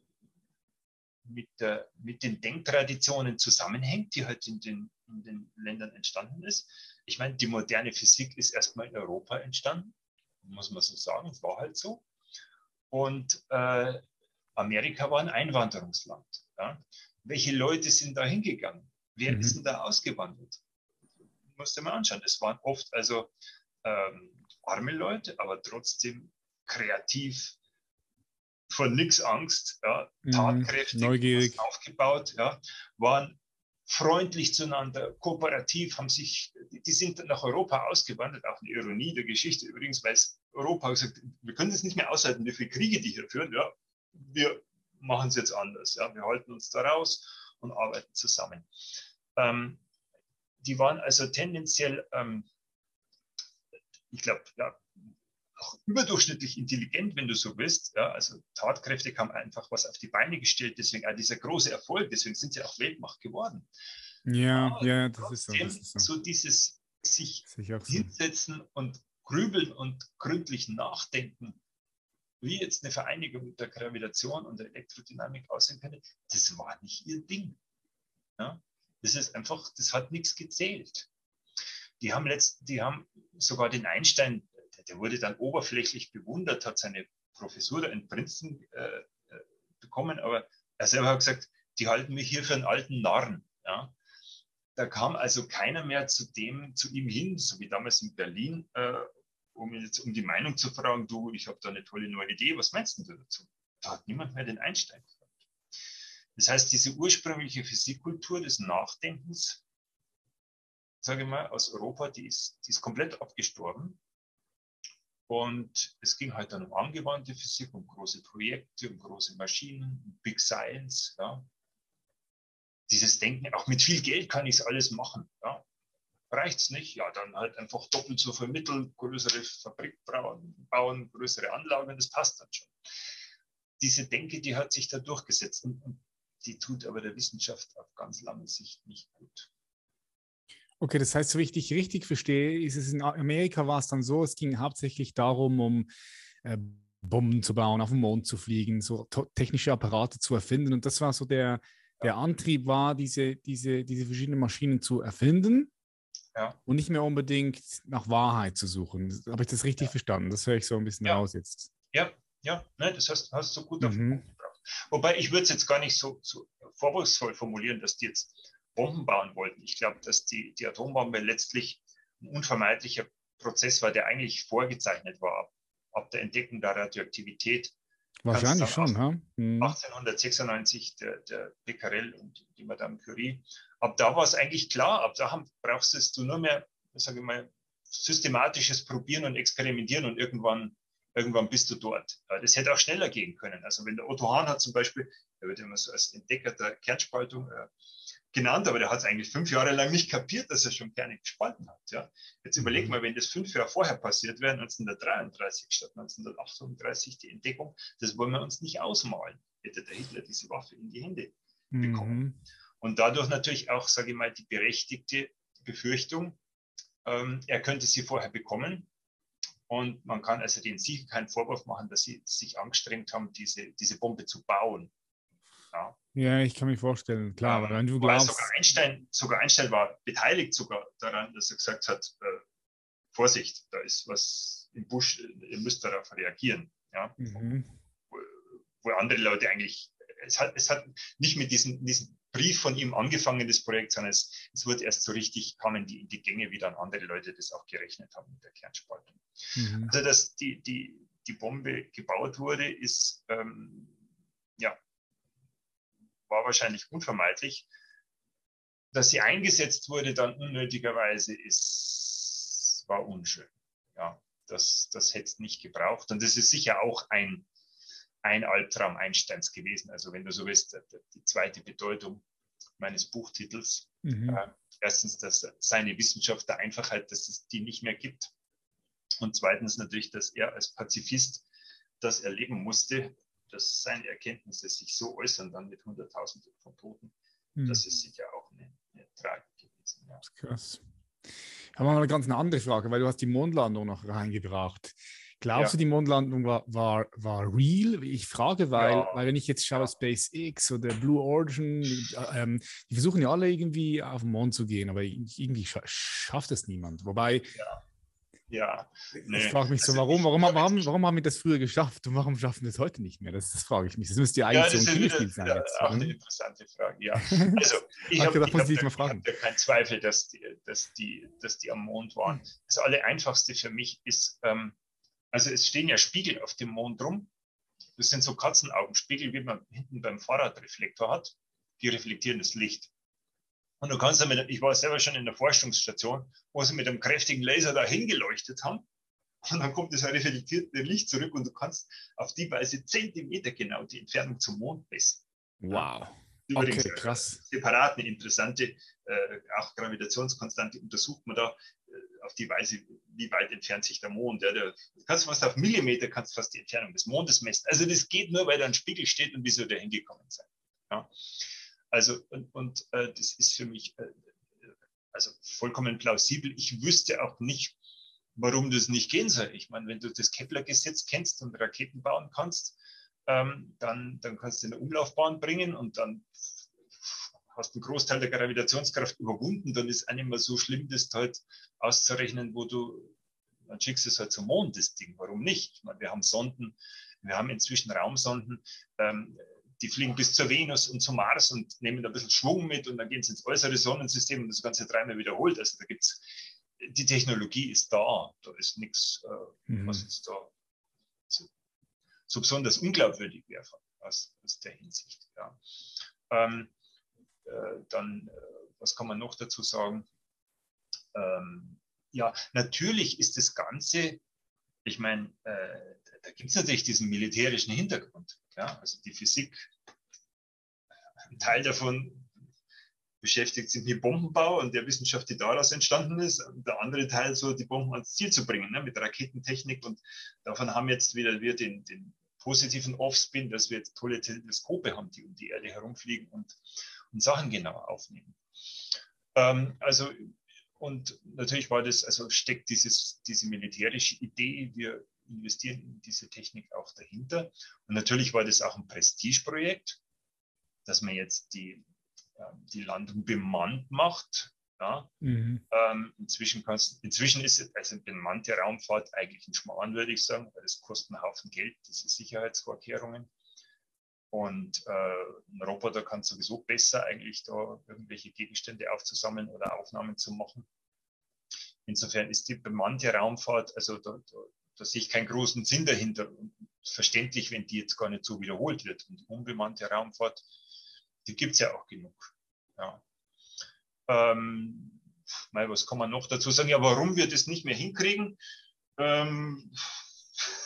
mit, der, mit den Denktraditionen zusammenhängt, die halt in den, in den Ländern entstanden ist. Ich meine, die moderne Physik ist erstmal in Europa entstanden, muss man so sagen, es war halt so. Und äh, Amerika war ein Einwanderungsland. Ja. Welche Leute sind da hingegangen? Wer mhm. ist denn da ausgewandert? Musste man anschauen. Es waren oft also ähm, arme Leute, aber trotzdem kreativ, von nichts Angst, ja, mhm. tatkräftig, neugierig aufgebaut, ja, waren freundlich zueinander, kooperativ, haben sich, die sind nach Europa ausgewandert, auch eine Ironie der Geschichte übrigens, weil Europa gesagt, wir können es nicht mehr aushalten, wie viele Kriege die hier führen, ja, wir machen es jetzt anders, ja, wir halten uns da raus und arbeiten zusammen. Ähm, die waren also tendenziell, ähm, ich glaube, ja, auch überdurchschnittlich intelligent, wenn du so willst. Ja, also tatkräftig haben einfach was auf die Beine gestellt, deswegen auch dieser große Erfolg, deswegen sind sie auch Weltmacht geworden. Ja, Aber ja, das ist, so, das ist, so, so. dieses sich hinsetzen so. und grübeln und gründlich nachdenken, wie jetzt eine Vereinigung der Gravitation und der Elektrodynamik aussehen könnte, das war nicht ihr Ding. Ja? Das ist einfach, das hat nichts gezählt. Die haben, letzt, die haben sogar den Einstein, der wurde dann oberflächlich bewundert, hat seine Professur in Princeton äh, äh, bekommen, aber er selber hat gesagt, die halten mich hier für einen alten Narren. Ja? Da kam also keiner mehr zu dem, zu ihm hin, so wie damals in Berlin, äh, um jetzt um die Meinung zu fragen, du, ich habe da eine tolle neue Idee, was meinst du dazu? Da hat niemand mehr den Einstein gefragt. Das heißt, diese ursprüngliche Physikkultur des Nachdenkens, sage ich mal, aus Europa, die ist, die ist komplett abgestorben. Und es ging halt dann um angewandte Physik, um große Projekte, um große Maschinen, um Big Science. Ja. Dieses Denken, auch mit viel Geld kann ich es alles machen. Ja. Reicht es nicht? Ja, dann halt einfach doppelt so viel Mittel, größere Fabrik bauen, größere Anlagen, das passt dann schon. Diese Denke, die hat sich da durchgesetzt und die tut aber der Wissenschaft auf ganz lange Sicht nicht gut. Okay, das heißt, so wie ich dich richtig verstehe, ist es in Amerika war es dann so, es ging hauptsächlich darum, um äh, Bomben zu bauen, auf den Mond zu fliegen, so technische Apparate zu erfinden. Und das war so der, der Antrieb war, diese, diese, diese verschiedenen Maschinen zu erfinden ja. und nicht mehr unbedingt nach Wahrheit zu suchen. Habe ich das richtig ja. verstanden? Das höre ich so ein bisschen ja. raus jetzt. Ja, ja, ne, das hast, hast du gut auf den mhm. Punkt gebracht. Wobei ich würde es jetzt gar nicht so, so vorwurfsvoll formulieren, dass die jetzt Bomben bauen wollten. Ich glaube, dass die, die Atombombe letztlich ein unvermeidlicher Prozess war, der eigentlich vorgezeichnet war ab, ab der Entdeckung der Radioaktivität. Wahrscheinlich schon, ja. Hm. 1896 der, der Becquerel und die Madame Curie. Ab da war es eigentlich klar, ab da haben, brauchst du nur mehr, sage ich mal, systematisches Probieren und Experimentieren und irgendwann, irgendwann bist du dort. Das hätte auch schneller gehen können. Also wenn der Otto Hahn hat zum Beispiel, der wird immer so als Entdecker der Kernspaltung äh, genannt, aber der hat es eigentlich fünf Jahre lang nicht kapiert, dass er schon Kerne gespalten hat. Ja. Jetzt überleg mhm. mal, wenn das fünf Jahre vorher passiert wäre, 1933 statt 1938 die Entdeckung, das wollen wir uns nicht ausmalen, hätte der Hitler diese Waffe in die Hände bekommen. Mhm. Und dadurch natürlich auch, sage ich mal, die berechtigte Befürchtung, ähm, er könnte sie vorher bekommen. Und man kann also den sicher keinen Vorwurf machen, dass sie sich angestrengt haben, diese, diese Bombe zu bauen. Ja. ja, ich kann mir vorstellen, klar, ähm, wenn du glaubst. Sogar Einstein, sogar Einstein war beteiligt sogar daran, dass er gesagt hat, äh, Vorsicht, da ist was im Busch, ihr müsst darauf reagieren. Ja? Mhm. Wo, wo, andere Leute eigentlich, es hat, es hat nicht mit diesem, diesem Brief von ihm angefangen, das Projekt, sondern es, es wurde erst so richtig, kamen die in die Gänge, wie dann andere Leute das auch gerechnet haben mit der Kernspaltung. Mhm. Also, dass die, die, die Bombe gebaut wurde, ist ähm, war wahrscheinlich unvermeidlich. Dass sie eingesetzt wurde dann unnötigerweise ist, war unschön. Ja, das, das hätte es nicht gebraucht. Und das ist sicher auch ein, ein Albtraum Einsteins gewesen. Also wenn du so willst, die zweite Bedeutung meines Buchtitels. Mhm. Äh, erstens, dass seine Wissenschaft der Einfachheit, dass es die nicht mehr gibt. Und zweitens natürlich, dass er als Pazifist das erleben musste, dass seine Erkenntnisse sich so äußern, dann mit Hunderttausenden von Toten, mhm. das ist sicher auch eine, eine Tragik gewesen. Ja. Das ist krass. Aber mal eine ganz andere Frage, weil du hast die Mondlandung noch reingebracht. Glaubst ja. du, die Mondlandung war, war, war real? Ich frage, weil, ja. weil wenn ich jetzt schaue. SpaceX oder Blue Origin, ähm, die versuchen ja alle irgendwie auf den Mond zu gehen, aber irgendwie schafft es niemand. Wobei, ja. Ja. Nee. Ich frage mich so, also warum, warum, warum, warum haben wir das früher geschafft und warum schaffen wir es heute nicht mehr? Das, das frage ich mich. Das müsste ja eigentlich ja, so ein Kinderspiel sein. Jetzt, auch eine interessante Frage, ja. Also, ich habe hab, hab, hab da keinen Zweifel, dass die, dass, die, dass die am Mond waren. Das Allereinfachste für mich ist, ähm, also es stehen ja Spiegel auf dem Mond rum. Das sind so Katzenaugenspiegel, wie man hinten beim Fahrradreflektor hat. Die reflektieren das Licht. Und du kannst damit, ich war selber schon in der Forschungsstation, wo sie mit einem kräftigen Laser da hingeleuchtet haben. Und dann kommt das reflektierte Licht zurück und du kannst auf die Weise Zentimeter genau die Entfernung zum Mond messen. Wow. Übrigens, okay, krass. Separat eine interessante, äh, auch Gravitationskonstante untersucht man da äh, auf die Weise, wie weit entfernt sich der Mond. Ja, der, du kannst fast auf Millimeter kannst fast die Entfernung des Mondes messen. Also das geht nur, weil da ein Spiegel steht und wie soll der hingekommen sein. Ja. Also, und, und äh, das ist für mich äh, also vollkommen plausibel. Ich wüsste auch nicht, warum das nicht gehen soll. Ich meine, wenn du das Kepler-Gesetz kennst und Raketen bauen kannst, ähm, dann, dann kannst du in eine Umlaufbahn bringen und dann hast du einen Großteil der Gravitationskraft überwunden, dann ist nicht mehr so schlimm, das halt auszurechnen, wo du, dann schickst du es halt zum Mond, das Ding. Warum nicht? Ich meine, wir haben Sonden, wir haben inzwischen Raumsonden, ähm, die fliegen bis zur Venus und zum Mars und nehmen ein bisschen Schwung mit und dann gehen sie ins äußere Sonnensystem und das Ganze dreimal wiederholt. Also da gibt's, die Technologie ist da, da ist nichts, äh, mhm. was jetzt da so, so besonders unglaubwürdig wäre aus, aus der Hinsicht. Ja. Ähm, äh, dann, äh, was kann man noch dazu sagen? Ähm, ja, natürlich ist das Ganze, ich meine, äh, da gibt es natürlich diesen militärischen Hintergrund. Ja? Also die Physik, ein Teil davon beschäftigt sich mit Bombenbau und der Wissenschaft, die daraus entstanden ist. Und der andere Teil so, die Bomben ans Ziel zu bringen, ne? mit Raketentechnik. Und davon haben jetzt wieder wir den, den positiven Offspin, dass wir jetzt tolle Teleskope haben, die um die Erde herumfliegen und, und Sachen genauer aufnehmen. Ähm, also, und natürlich war das, also steckt dieses, diese militärische Idee, wir investieren in diese Technik auch dahinter. Und natürlich war das auch ein Prestigeprojekt, dass man jetzt die, ähm, die Landung bemannt macht. Ja. Mhm. Ähm, inzwischen, kannst, inzwischen ist also bemannte Raumfahrt eigentlich ein Schmarrn, würde ich sagen, weil es kostet einen Haufen Geld, diese Sicherheitsvorkehrungen. Und äh, ein Roboter kann sowieso besser eigentlich da irgendwelche Gegenstände aufzusammeln oder Aufnahmen zu machen. Insofern ist die bemannte Raumfahrt, also da, da, da sehe ich keinen großen Sinn dahinter. Und verständlich, wenn die jetzt gar nicht so wiederholt wird. Und unbemannte Raumfahrt, die gibt es ja auch genug. Ja. Ähm, mal, was kann man noch dazu sagen? Ja, warum wir das nicht mehr hinkriegen? Ähm,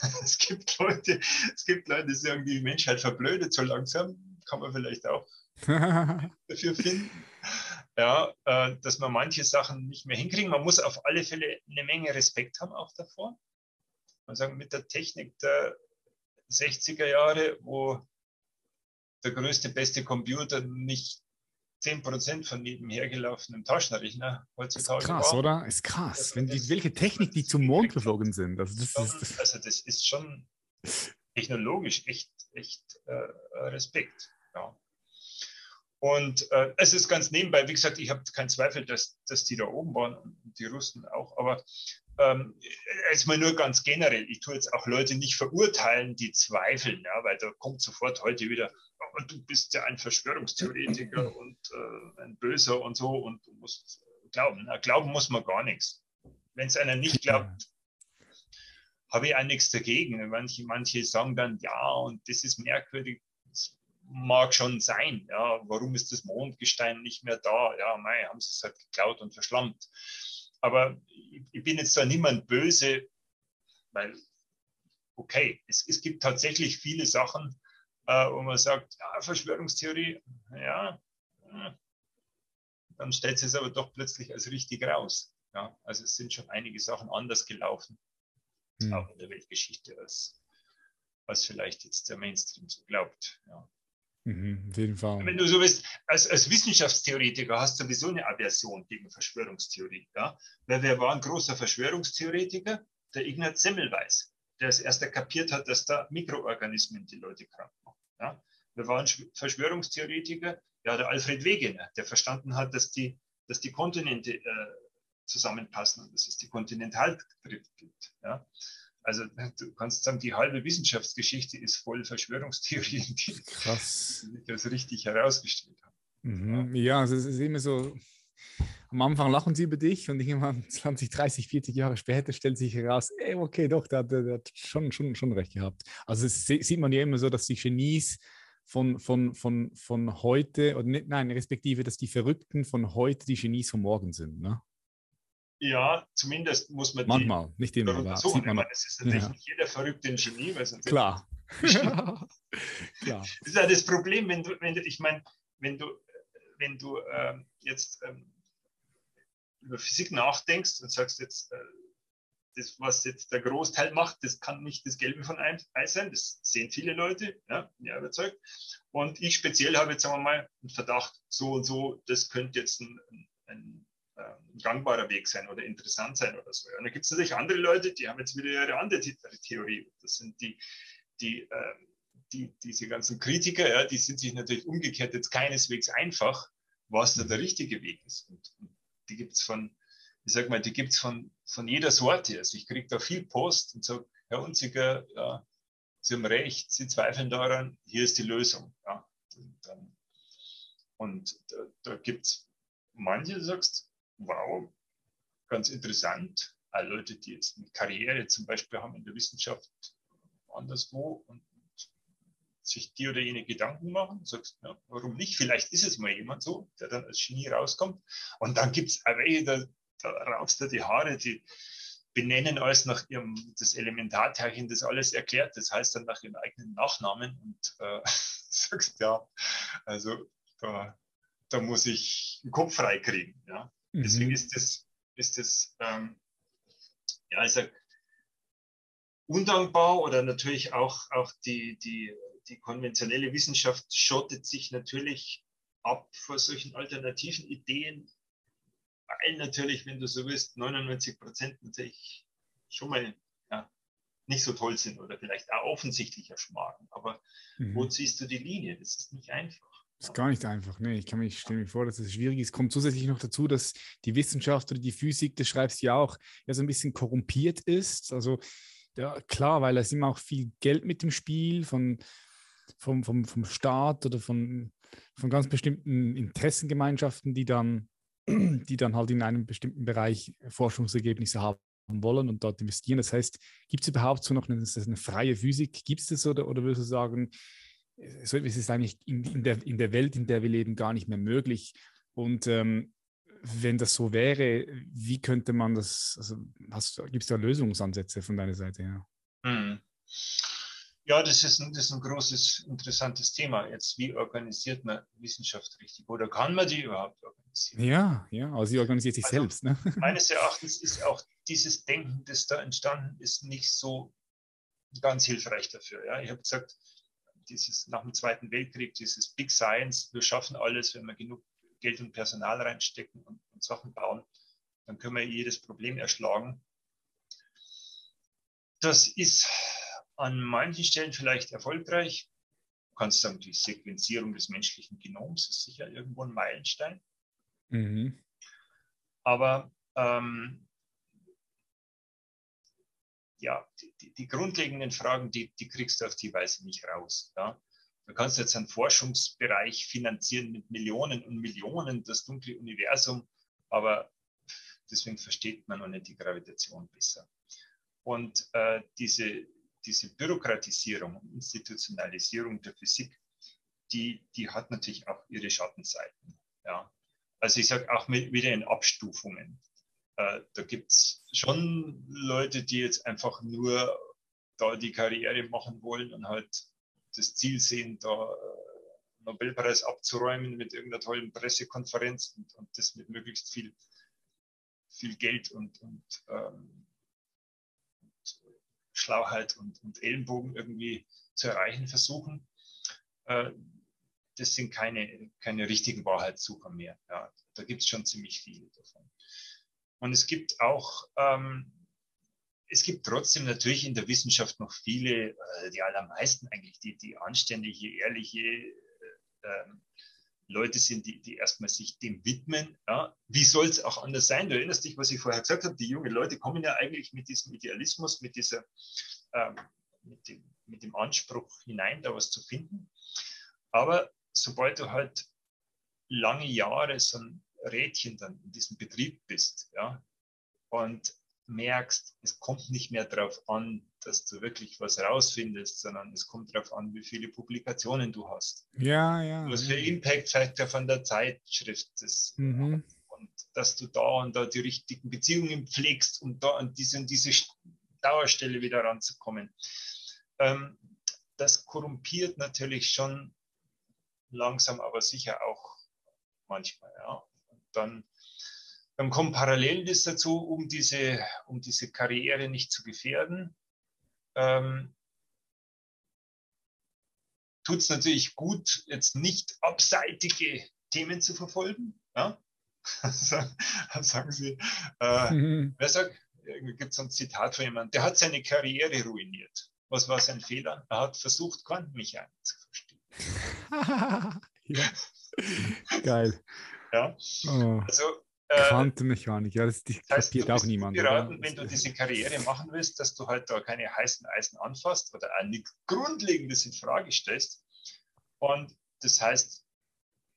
es gibt Leute, es gibt Leute, die sagen, die Menschheit verblödet so langsam. Kann man vielleicht auch dafür finden. Ja, äh, dass man manche Sachen nicht mehr hinkriegen. Man muss auf alle Fälle eine Menge Respekt haben auch davor man sagen, mit der Technik der 60er Jahre, wo der größte, beste Computer nicht 10% von nebenher gelaufenem Taschenrechner heutzutage ist krass, war. oder? Ist krass. Also Wenn die, welche Technik die zum Mond geflogen sind. Also das, schon, ist, also das ist schon technologisch echt, echt äh, Respekt. Ja. Und äh, es ist ganz nebenbei, wie gesagt, ich habe keinen Zweifel, dass, dass die da oben waren und die Russen auch, aber ähm, jetzt mal nur ganz generell, ich tue jetzt auch Leute nicht verurteilen, die zweifeln, ja, weil da kommt sofort heute wieder, oh, du bist ja ein Verschwörungstheoretiker und äh, ein Böser und so und du musst glauben. Na, glauben muss man gar nichts. Wenn es einer nicht glaubt, habe ich auch nichts dagegen. Manche, manche sagen dann, ja, und das ist merkwürdig. Das mag schon sein. Ja, warum ist das Mondgestein nicht mehr da? Ja, mei, haben sie es halt geklaut und verschlammt. Aber ich bin jetzt da niemand böse, weil, okay, es, es gibt tatsächlich viele Sachen, äh, wo man sagt, ja, Verschwörungstheorie, ja, dann stellt es aber doch plötzlich als richtig raus. Ja, also es sind schon einige Sachen anders gelaufen, mhm. auch in der Weltgeschichte, als, als vielleicht jetzt der Mainstream so glaubt. Ja. Mhm, auf jeden Fall. Wenn du so bist, als, als Wissenschaftstheoretiker hast du sowieso eine Aversion gegen Verschwörungstheorie. Ja? Weil wer war ein großer Verschwörungstheoretiker? Der Ignaz Semmelweis, der als erster kapiert hat, dass da Mikroorganismen die Leute krank machen. Ja? Wer war ein Verschwörungstheoretiker? Ja, der Alfred Wegener, der verstanden hat, dass die, dass die Kontinente äh, zusammenpassen und dass es die Kontinentalkrieg gibt. Ja? Also du kannst sagen, die halbe Wissenschaftsgeschichte ist voll Verschwörungstheorien, die Krass. das richtig herausgestellt haben. Mhm. Ja, also es ist immer so, am Anfang lachen sie über dich und irgendwann 20, 30, 40 Jahre später stellt sich heraus, ey, okay, doch, der, der, der hat schon, schon, schon recht gehabt. Also es sieht man ja immer so, dass die Genies von, von, von, von heute, oder nicht, nein, respektive, dass die Verrückten von heute die Genies von morgen sind. Ne? Ja, zumindest muss man Manchmal, die nicht immer, aber sieht man. Es ist natürlich ja. nicht jeder verrückte sonst Klar. Klar. Das ist ja das Problem, wenn du, wenn du ich meine, wenn du, wenn du äh, jetzt ähm, über Physik nachdenkst und sagst jetzt, äh, das, was jetzt der Großteil macht, das kann nicht das Gelbe von Ei sein. Das sehen viele Leute, ja, ja überzeugt. Und ich speziell habe jetzt, sagen wir mal, einen Verdacht, so und so, das könnte jetzt ein, ein ein gangbarer Weg sein oder interessant sein oder so. Und dann gibt es natürlich andere Leute, die haben jetzt wieder ihre andere Theorie. Das sind die, die, äh, die, diese ganzen Kritiker, ja, die sind sich natürlich umgekehrt jetzt keineswegs einfach, was da der richtige Weg ist. Und, und die gibt es von, ich sag mal, die gibt es von, von jeder Sorte. Also ich kriege da viel Post und sage, Herr Unziger, ja, Sie haben recht, Sie zweifeln daran, hier ist die Lösung. Ja. Und, dann, und da, da gibt es manche, du sagst, wow, ganz interessant. Auch Leute, die jetzt eine Karriere zum Beispiel haben in der Wissenschaft anderswo und sich die oder jene Gedanken machen, sagst, ja, warum nicht? Vielleicht ist es mal jemand so, der dann als Genie rauskommt. Und dann gibt es welche, da, da raufst du die Haare, die benennen alles nach ihrem, das Elementarteilchen, das alles erklärt. Das heißt dann nach ihrem eigenen Nachnamen und äh, sagst, ja, also da, da muss ich einen Kopf frei kriegen. Ja. Mhm. Deswegen ist das, ist das ähm, ja, sag, undankbar oder natürlich auch, auch die, die, die konventionelle Wissenschaft schottet sich natürlich ab vor solchen alternativen Ideen, weil natürlich, wenn du so willst, 99 Prozent natürlich schon mal ja, nicht so toll sind oder vielleicht auch offensichtlicher schmagen. Aber mhm. wo ziehst du die Linie? Das ist nicht einfach. Das ist gar nicht einfach. Nee, ich kann mich, stelle mir vor, dass es schwierig ist. Kommt zusätzlich noch dazu, dass die Wissenschaft oder die Physik, das schreibst du ja auch, ja so ein bisschen korrumpiert ist. Also ja, klar, weil da ist immer auch viel Geld mit dem Spiel von, vom, vom, vom Staat oder von, von ganz bestimmten Interessengemeinschaften, die dann, die dann halt in einem bestimmten Bereich Forschungsergebnisse haben wollen und dort investieren. Das heißt, gibt es überhaupt so noch eine, eine freie Physik? Gibt es das oder, oder würdest du sagen, so etwas ist eigentlich in, in, der, in der Welt, in der wir leben, gar nicht mehr möglich? Und ähm, wenn das so wäre, wie könnte man das, also gibt es da Lösungsansätze von deiner Seite her? Hm. Ja, das ist, ein, das ist ein großes, interessantes Thema. Jetzt, wie organisiert man Wissenschaft richtig? Oder kann man die überhaupt organisieren? Ja, ja, also sie organisiert sich also, selbst. Ne? Meines Erachtens ist auch dieses Denken, das da entstanden ist, nicht so ganz hilfreich dafür. Ja? Ich habe gesagt, dieses nach dem Zweiten Weltkrieg, dieses Big Science, wir schaffen alles, wenn wir genug Geld und Personal reinstecken und, und Sachen bauen, dann können wir jedes Problem erschlagen. Das ist an manchen Stellen vielleicht erfolgreich. Du kannst sagen, die Sequenzierung des menschlichen Genoms ist sicher irgendwo ein Meilenstein. Mhm. Aber ähm, ja, die, die, grundlegenden Fragen, die, die kriegst du auf die Weise nicht raus. Ja? Du kannst jetzt einen Forschungsbereich finanzieren mit Millionen und Millionen, das dunkle Universum, aber deswegen versteht man noch nicht die Gravitation besser. Und äh, diese, diese Bürokratisierung und Institutionalisierung der Physik, die, die hat natürlich auch ihre Schattenseiten. Ja. Also ich sage auch mit, wieder in Abstufungen. Äh, da gibt es schon Leute, die jetzt einfach nur da die Karriere machen wollen und halt das Ziel sehen, da äh, Nobelpreis abzuräumen mit irgendeiner tollen Pressekonferenz und, und das mit möglichst viel, viel Geld und, und, ähm, und Schlauheit und, und, Ellenbogen irgendwie zu erreichen versuchen. Äh, das sind keine, keine richtigen Wahrheitssucher mehr. Ja, da gibt es schon ziemlich viele davon. Und es gibt auch ähm, es gibt trotzdem natürlich in der Wissenschaft noch viele, äh, die allermeisten eigentlich, die, die anständige, ehrliche äh, Leute sind, die, die erstmal sich dem widmen. Ja. Wie soll es auch anders sein? Du erinnerst dich, was ich vorher gesagt habe, die jungen Leute kommen ja eigentlich mit diesem Idealismus, mit, dieser, ähm, mit, dem, mit dem Anspruch hinein, da was zu finden. Aber sobald du halt lange Jahre so ein Rädchen dann in diesem Betrieb bist, ja, und merkst, es kommt nicht mehr darauf an, dass du wirklich was rausfindest, sondern es kommt darauf an, wie viele Publikationen du hast. Ja, ja. Was für Impact Factor von der Zeitschrift ist. Mhm. Und dass du da und da die richtigen Beziehungen pflegst, um da an diese und diese Dauerstelle wieder ranzukommen. Ähm, das korrumpiert natürlich schon langsam, aber sicher auch manchmal. Ja. Dann dann kommen Parallelen dazu, um diese, um diese Karriere nicht zu gefährden. Ähm, Tut es natürlich gut, jetzt nicht abseitige Themen zu verfolgen. Ja? sagen sie, äh, mhm. wer sagt, gibt es ein Zitat von jemandem, der hat seine Karriere ruiniert. Was war sein Fehler? Er hat versucht, Quantenmechanik zu verstehen. ja. Geil. Ja. Oh. Also, äh, Quantenmechanik, ja, das, das heißt, kapiert auch niemand. Geraten, wenn du diese Karriere machen willst, dass du halt da keine heißen Eisen anfasst oder ein Grundlegendes in Frage stellst. Und das heißt,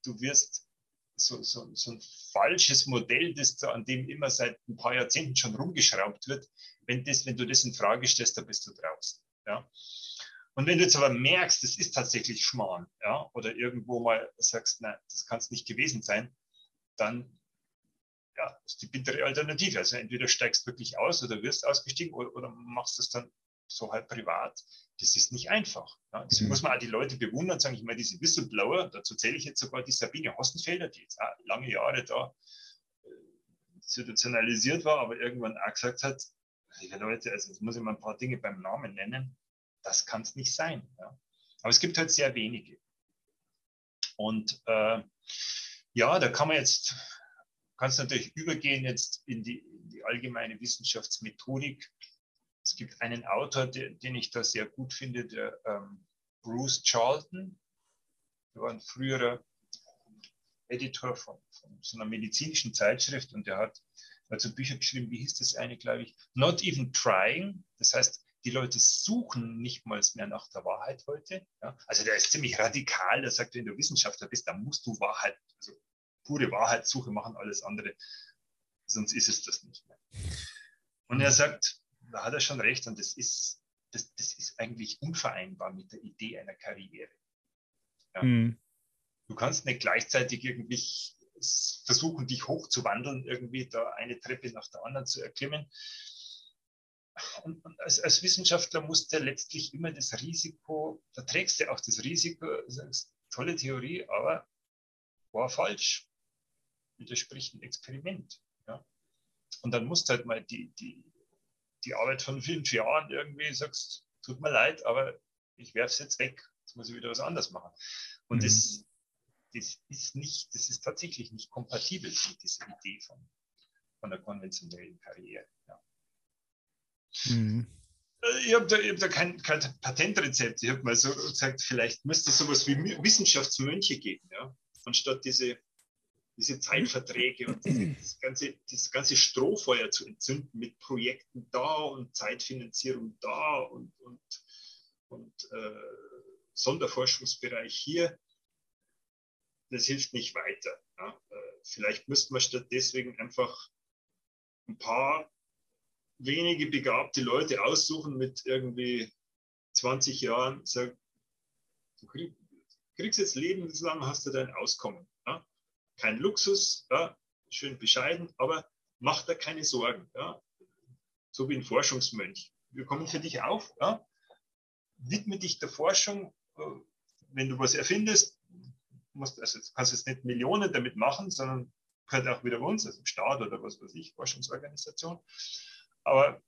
du wirst so, so, so ein falsches Modell, das an dem immer seit ein paar Jahrzehnten schon rumgeschraubt wird, wenn, das, wenn du das in Frage stellst, dann bist du draußen. Ja? Und wenn du jetzt aber merkst, das ist tatsächlich Schmarrn, ja, oder irgendwo mal sagst, nein, das kann es nicht gewesen sein, dann ja, ist die bittere Alternative. Also entweder steigst wirklich aus oder wirst ausgestiegen oder, oder machst es dann so halt privat. Das ist nicht einfach. Ja. Deswegen mhm. muss man auch die Leute bewundern, sagen ich mal, diese Whistleblower, dazu zähle ich jetzt sogar die Sabine Hossenfelder, die jetzt auch lange Jahre da äh, institutionalisiert war, aber irgendwann auch gesagt hat, liebe Leute, also jetzt muss ich mal ein paar Dinge beim Namen nennen, das kann es nicht sein. Ja. Aber es gibt halt sehr wenige. Und äh, ja, da kann man jetzt, kannst natürlich übergehen jetzt in die, in die allgemeine Wissenschaftsmethodik es gibt einen Autor, den, den ich da sehr gut finde, der ähm, Bruce Charlton. Der war ein früherer Editor von, von, so einer medizinischen Zeitschrift und der hat also Bücher geschrieben, wie hieß das eine, glaube ich, Not Even Trying. Das heißt, die Leute suchen nicht mal mehr nach der Wahrheit heute. Ja? Also der ist ziemlich radikal, der sagt, wenn du Wissenschaftler bist, dann musst du Wahrheit, also pure Wahrheitssuche machen, alles andere, sonst ist es das nicht mehr. Und er sagt, da hat er schon recht und das ist, das, das ist eigentlich unvereinbar mit der Idee einer Karriere. Ja. Mhm. Du kannst nicht gleichzeitig irgendwie versuchen, dich hochzuwandeln, irgendwie da eine Treppe nach der anderen zu erklimmen. Und, und als, als, Wissenschaftler musst du letztlich immer das Risiko, da trägst du auch das Risiko, das ist tolle Theorie, aber war falsch, widerspricht ein Experiment. Ja. Und dann musst du halt mal die, die, die Arbeit von fünf Jahren irgendwie sagst, tut mir leid, aber ich werfe es jetzt weg, jetzt muss ich wieder was anderes machen. Und mhm. das, das ist nicht, das ist tatsächlich nicht kompatibel mit dieser Idee von, von der konventionellen Karriere. Ja. Mhm. Äh, ich habe da, hab da kein, kein, Patentrezept. Ich habe mal so gesagt, vielleicht müsste es sowas wie Wissenschaftsmönche geben, ja, anstatt diese diese Zeitverträge und das ganze, das ganze Strohfeuer zu entzünden mit Projekten da und Zeitfinanzierung da und, und, und äh, Sonderforschungsbereich hier, das hilft nicht weiter. Ja. Äh, vielleicht müsste man statt deswegen einfach ein paar wenige begabte Leute aussuchen mit irgendwie 20 Jahren, sagen, du kriegst jetzt lebenslang, hast du dein Auskommen kein Luxus, ja, schön bescheiden, aber mach da keine Sorgen. Ja. So wie ein Forschungsmönch. Wir kommen für dich auf. Ja. Widme dich der Forschung. Äh, wenn du was erfindest, musst, also kannst jetzt nicht Millionen damit machen, sondern gehört auch wieder uns, also Staat oder was weiß ich, Forschungsorganisation. Aber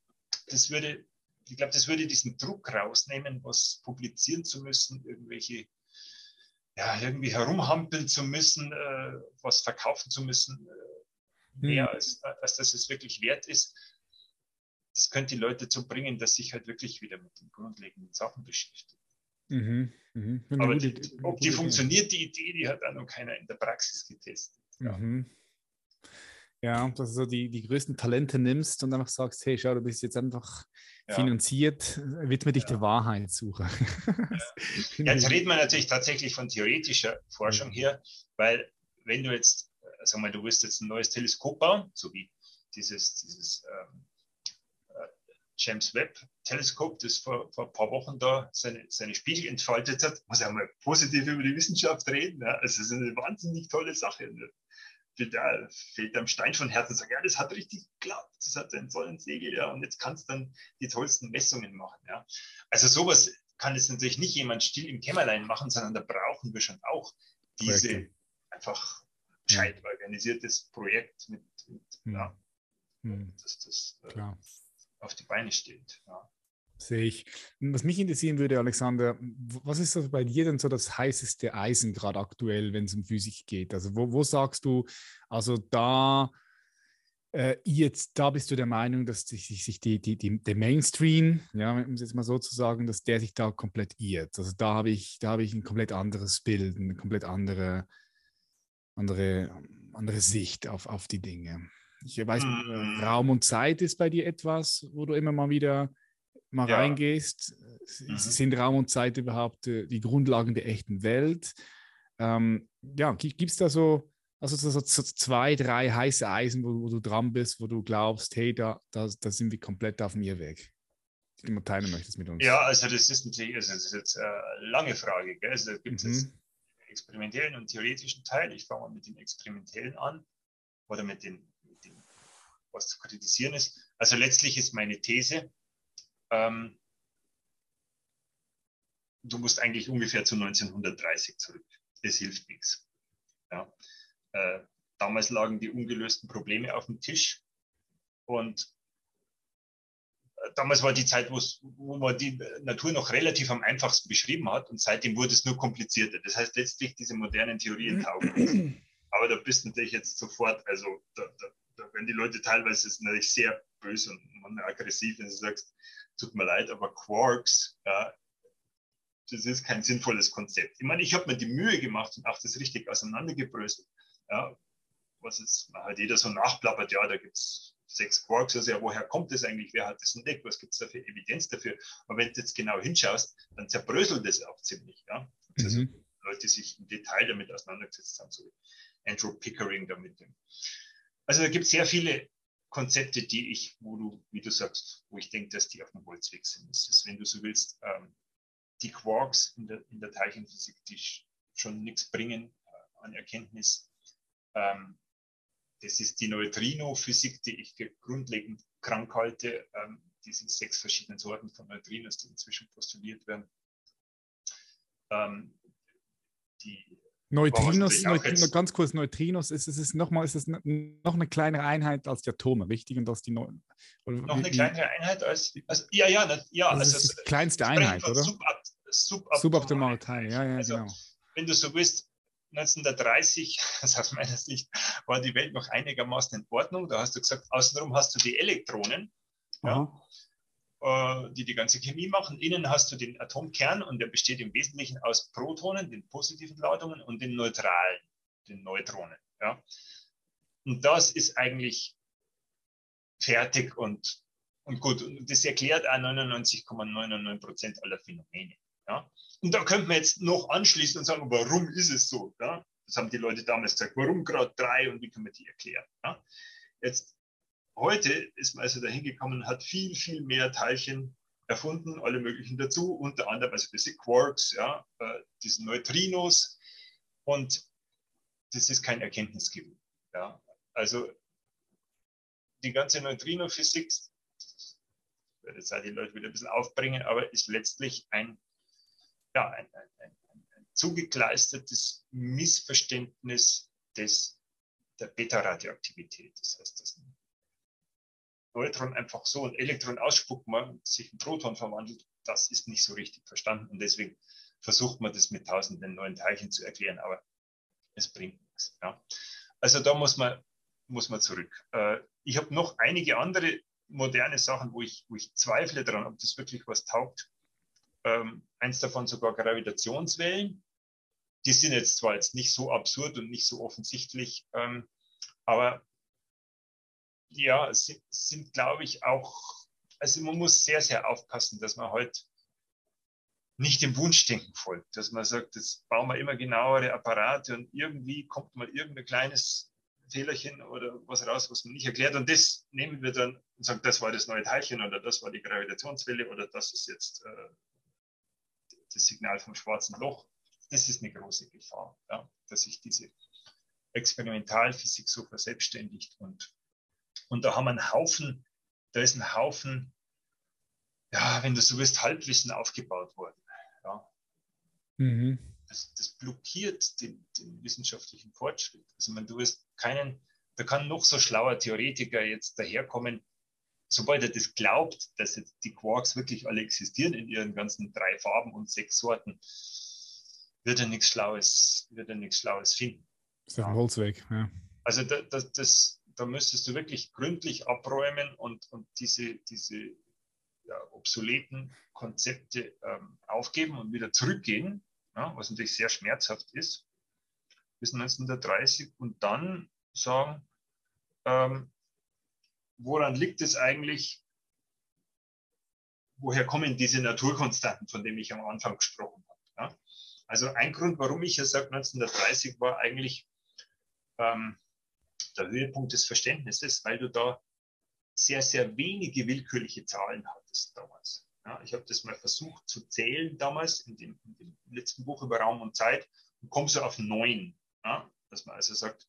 das würde, ich glaube, das würde diesen Druck rausnehmen, was publizieren zu müssen, irgendwelche ja, irgendwie herumhampeln zu müssen, äh, was verkaufen zu müssen, äh, mehr hm. als, als dass es wirklich wert ist. Das könnte die Leute dazu bringen, dass sich halt wirklich wieder mit den grundlegenden Sachen beschäftigen. Mhm, mh. Aber die, ob die funktioniert, die Idee, die hat auch noch keiner in der Praxis getestet. Mhm. Ja, dass du so die, die größten Talente nimmst und einfach sagst, hey, schau, du bist jetzt einfach ja. finanziert, widme dich ja. der Wahrheitssuche. Ja. jetzt reden wir natürlich tatsächlich von theoretischer Forschung hier, weil wenn du jetzt, sag mal, du willst jetzt ein neues Teleskop bauen, so wie dieses, dieses ähm, äh, James Webb Teleskop, das vor, vor ein paar Wochen da seine, seine Spiegel entfaltet hat, muss ja mal positiv über die Wissenschaft reden. Ja? Also es ist eine wahnsinnig tolle Sache. Ne? Da fällt am Stein von Herzen und sagt, ja, das hat richtig geklappt, das hat einen tollen Segel, ja, und jetzt kannst du dann die tollsten Messungen machen, ja. Also sowas kann jetzt natürlich nicht jemand still im Kämmerlein machen, sondern da brauchen wir schon auch diese Projekte. einfach gescheit organisiertes Projekt mit, mit hm. ja, hm. dass das äh, auf die Beine steht, ja. Sehe ich. Was mich interessieren würde, Alexander, was ist das bei dir denn so das heißeste Eisen gerade aktuell, wenn es um Physik geht? Also wo, wo sagst du, also da äh, jetzt, da bist du der Meinung, dass sich, sich die, die, die, der Mainstream, ja, um es jetzt mal so zu sagen, dass der sich da komplett irrt. Also da habe ich, da habe ich ein komplett anderes Bild, eine komplett andere, andere, andere Sicht auf, auf die Dinge. Ich weiß, mhm. Raum und Zeit ist bei dir etwas, wo du immer mal wieder mal ja. reingehst. Mhm. Sind Raum und Zeit überhaupt äh, die Grundlagen der echten Welt? Ähm, ja, gibt es da so also so, so, zwei, drei heiße Eisen, wo, wo, du dran bist, wo du glaubst, hey, da, da, da sind wir komplett auf dem Irrweg. Die du teilen möchtest mit uns. Ja, also das ist natürlich also das ist jetzt eine lange Frage. Gell? Also da gibt es mhm. experimentellen und theoretischen Teil. Ich fange mal mit dem experimentellen an oder mit dem, mit dem, was zu kritisieren ist. Also letztlich ist meine These, ähm, du musst eigentlich ungefähr zu 1930 zurück. Es hilft nichts. Ja. Äh, damals lagen die ungelösten Probleme auf dem Tisch und äh, damals war die Zeit, wo man die Natur noch relativ am einfachsten beschrieben hat und seitdem wurde es nur komplizierter. Das heißt letztlich, diese modernen Theorien taugen. Aber da bist du natürlich jetzt sofort, also da, da, da werden die Leute teilweise natürlich sehr böse und aggressiv, wenn du sagst, tut mir leid, aber Quarks, ja, das ist kein sinnvolles Konzept. Ich meine, ich habe mir die Mühe gemacht und auch das richtig auseinandergebröselt. Ja, was jetzt halt jeder so nachplappert, ja, da gibt es sechs Quarks, also ja, woher kommt das eigentlich, wer hat das entdeckt, was gibt es da für Evidenz dafür? Aber wenn du jetzt genau hinschaust, dann zerbröselt das auch ziemlich. Ja? Also mhm. Leute, die sich im Detail damit auseinandergesetzt haben, so Andrew Pickering damit. Also da gibt es sehr viele Konzepte, die ich, wo du, wie du sagst, wo ich denke, dass die auf dem Holzweg sind. Das ist, wenn du so willst, ähm, die Quarks in der, in der Teilchenphysik, die schon nichts bringen äh, an Erkenntnis, ähm, das ist die Neutrino-Physik, die ich grundlegend krank halte. Ähm, diese sechs verschiedenen Sorten von Neutrinos, die inzwischen postuliert werden. Ähm, die Neutrinos, Neutrinos ganz kurz, Neutrinos, ist es ist nochmal, ist es noch eine kleinere Einheit als die Atome, richtig? Und das die Neu noch eine kleinere Einheit als, als ja, ja, ja. Also, also die kleinste Einheit, oder? Suboptimale Teile, ja, ja, also, genau. Wenn du so willst, 1930, also aus meiner Sicht, war die Welt noch einigermaßen in Ordnung. Da hast du gesagt, außenrum hast du die Elektronen, ja, die die ganze Chemie machen. Innen hast du den Atomkern und der besteht im Wesentlichen aus Protonen, den positiven Ladungen und den neutralen, den Neutronen. Ja. Und das ist eigentlich fertig und, und gut. Und das erklärt auch 99,99 Prozent aller Phänomene. Ja. Und da könnte man jetzt noch anschließen und sagen, warum ist es so? Ja? Das haben die Leute damals gesagt, warum gerade drei und wie kann man die erklären? Jetzt, heute ist man also dahin gekommen, hat viel, viel mehr Teilchen erfunden, alle möglichen dazu, unter anderem also diese Quarks, ja, äh, diese Neutrinos und das ist kein Erkenntnisgewinn. Ja. Also die ganze Neutrino-Physik, werde jetzt auch die Leute wieder ein bisschen aufbringen, aber ist letztlich ein ja, ein, ein, ein, ein zugekleistertes Missverständnis des, der Beta-Radioaktivität. Das heißt, ein Neutron einfach so ein Elektron ausspuckt, man sich ein Proton verwandelt, das ist nicht so richtig verstanden. Und deswegen versucht man das mit tausenden neuen Teilchen zu erklären, aber es bringt nichts. Ja. Also da muss man, muss man zurück. Äh, ich habe noch einige andere moderne Sachen, wo ich, wo ich zweifle daran, ob das wirklich was taugt ähm, eins davon sogar Gravitationswellen. Die sind jetzt zwar jetzt nicht so absurd und nicht so offensichtlich, ähm, aber ja, sind, sind glaube ich auch, also man muss sehr, sehr aufpassen, dass man halt nicht dem Wunschdenken folgt, dass man sagt, jetzt bauen wir immer genauere Apparate und irgendwie kommt mal irgendein kleines Fehlerchen oder was raus, was man nicht erklärt. Und das nehmen wir dann und sagen, das war das neue Teilchen oder das war die Gravitationswelle oder das ist jetzt äh, das Signal vom schwarzen Loch. Das ist eine große Gefahr, ja, dass sich diese Experimentalphysik so verselbstständigt. Und, und da haben wir einen Haufen, da ist ein Haufen, ja, wenn du so willst, Halbwissen aufgebaut worden. Ja. Mhm. Das, das, blockiert den, den, wissenschaftlichen Fortschritt. Also, man, du wirst keinen, da kann noch so schlauer Theoretiker jetzt daherkommen, sobald er das glaubt, dass jetzt die Quarks wirklich alle existieren in ihren ganzen drei Farben und sechs Sorten, wird er nichts Schlaues, wird er nichts Schlaues finden. Ist auf dem Holzweg, ja. Also da, da, das, da müsstest du wirklich gründlich abräumen und, und diese, diese ja, obsoleten Konzepte ähm, aufgeben und wieder zurückgehen, ja, was natürlich sehr schmerzhaft ist, bis 1930 und dann sagen, ähm, woran liegt es eigentlich, woher kommen diese Naturkonstanten, von denen ich am Anfang gesprochen habe. Ja? Also ein Grund, warum ich ja sage, 1930 war eigentlich ähm, der Höhepunkt des Verständnisses, weil du da sehr, sehr wenige willkürliche Zahlen hattest damals. Ja, ich habe das mal versucht zu zählen damals in dem, in dem, letzten Buch über Raum und Zeit und komme so auf neun. Ja, dass man also sagt,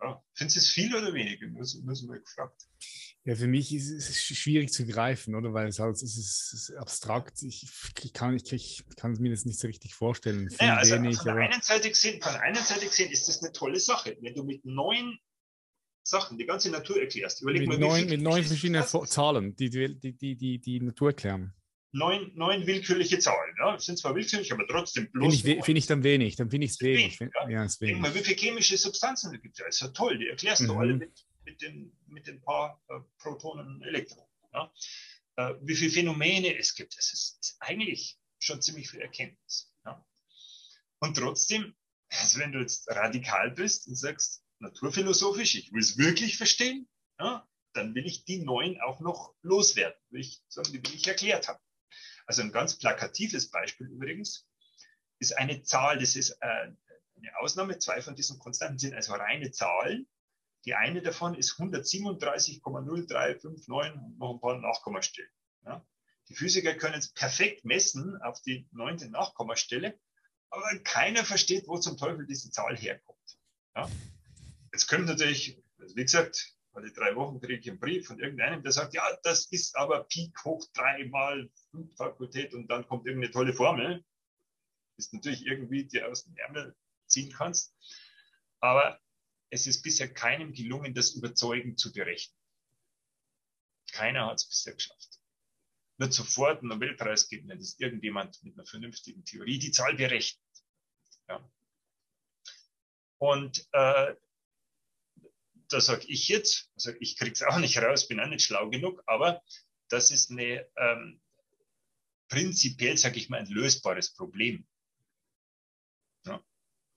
ja, findest du es viel oder wenig? Muss, muss mal gefragt. Ja, für mich ist es schwierig zu greifen, oder? Weil es halt es ist, es ist abstrakt. Ich, ich, kann, ich, ich kann mir das nicht so richtig vorstellen. Viel ja, also wenig, von, der einen Seite gesehen, von der einen Seite gesehen ist das eine tolle Sache. Wenn du mit neun Sachen die ganze Natur erklärst, überleg mit mal, neun, mit neun verschiedenen Zahlen, die die, die, die die Natur erklären neun, neun willkürliche Zahlen. Ja? Das sind zwar willkürlich, aber trotzdem bloß. Finde ich, find ich, dann wenig, dann finde ich es wenig. wenig ja. Ja, ist wenig. Denk mal, wie viele chemische Substanzen es gibt. Ja, ist ja toll, die erklärst mhm. du alle mit, mit, den, mit den paar äh, Protonen und Elektronen. Ja? Äh, wie viele Phänomene es gibt. Das ist, ist eigentlich schon ziemlich viel Erkenntnis. Ja? Und trotzdem, also wenn du jetzt radikal bist und sagst, naturphilosophisch, ich will es wirklich verstehen, ja, dann will ich die neun auch noch loswerden, will ich sagen, die will ich erklärt haben. Also ein ganz plakatives Beispiel übrigens ist eine Zahl, das ist äh, eine Ausnahme. Zwei von diesen Konstanten sind also reine Zahlen. Die eine davon ist 137,0359 und noch ein paar Nachkommastellen. Ja. Die Physiker können es perfekt messen auf die neunte Nachkommastelle, aber keiner versteht, wo zum Teufel diese Zahl herkommt. Ja. Jetzt kommt natürlich, also wie gesagt, alle drei Wochen kriege ich einen Brief von irgendeinem, der sagt, ja, das ist aber Peak hoch drei mal fünf Fakultät und dann kommt irgendeine tolle Formel. Ist natürlich irgendwie, die aus dem Ärmel ziehen kannst. Aber es ist bisher keinem gelungen, das überzeugend zu berechnen. Keiner hat es bisher geschafft. Wird sofort einen Nobelpreis geben, wenn es irgendjemand mit einer vernünftigen Theorie die Zahl berechnet. Ja. Und äh, da sage ich jetzt, also ich kriege es auch nicht raus, bin auch nicht schlau genug, aber das ist eine ähm, prinzipiell, sage ich mal, ein lösbares Problem. Ja.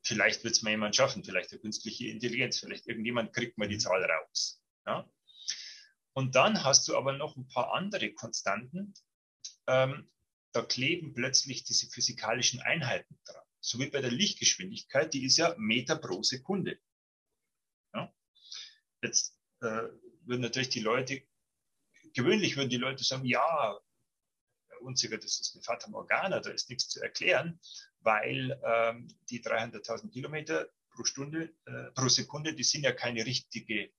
Vielleicht wird es mal jemand schaffen, vielleicht eine künstliche Intelligenz, vielleicht irgendjemand kriegt mal die mhm. Zahl raus. Ja. Und dann hast du aber noch ein paar andere Konstanten. Ähm, da kleben plötzlich diese physikalischen Einheiten dran. So wie bei der Lichtgeschwindigkeit, die ist ja Meter pro Sekunde. Jetzt äh, würden natürlich die Leute, gewöhnlich würden die Leute sagen, ja, unsicher, das ist eine Fata Morgana, da ist nichts zu erklären, weil ähm, die 300.000 Kilometer pro Stunde, äh, pro Sekunde, die sind ja keine richtige,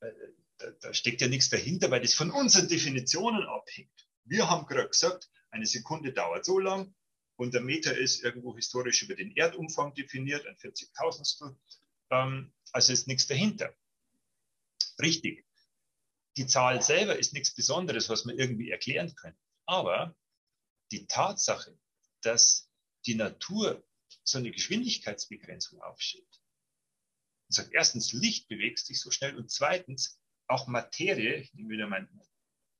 äh, da, da, steckt ja nichts dahinter, weil das von unseren Definitionen abhängt. Wir haben gerade gesagt, eine Sekunde dauert so lang und der Meter ist irgendwo historisch über den Erdumfang definiert, ein 40.000stel. Ähm, also ist nichts dahinter richtig. Die Zahl selber ist nichts Besonderes, was man irgendwie erklären können. Aber die Tatsache, dass die Natur so eine Geschwindigkeitsbegrenzung aufstellt, und sagt, erstens, Licht bewegt sich so schnell und zweitens, auch Materie, ich nehme wieder meinen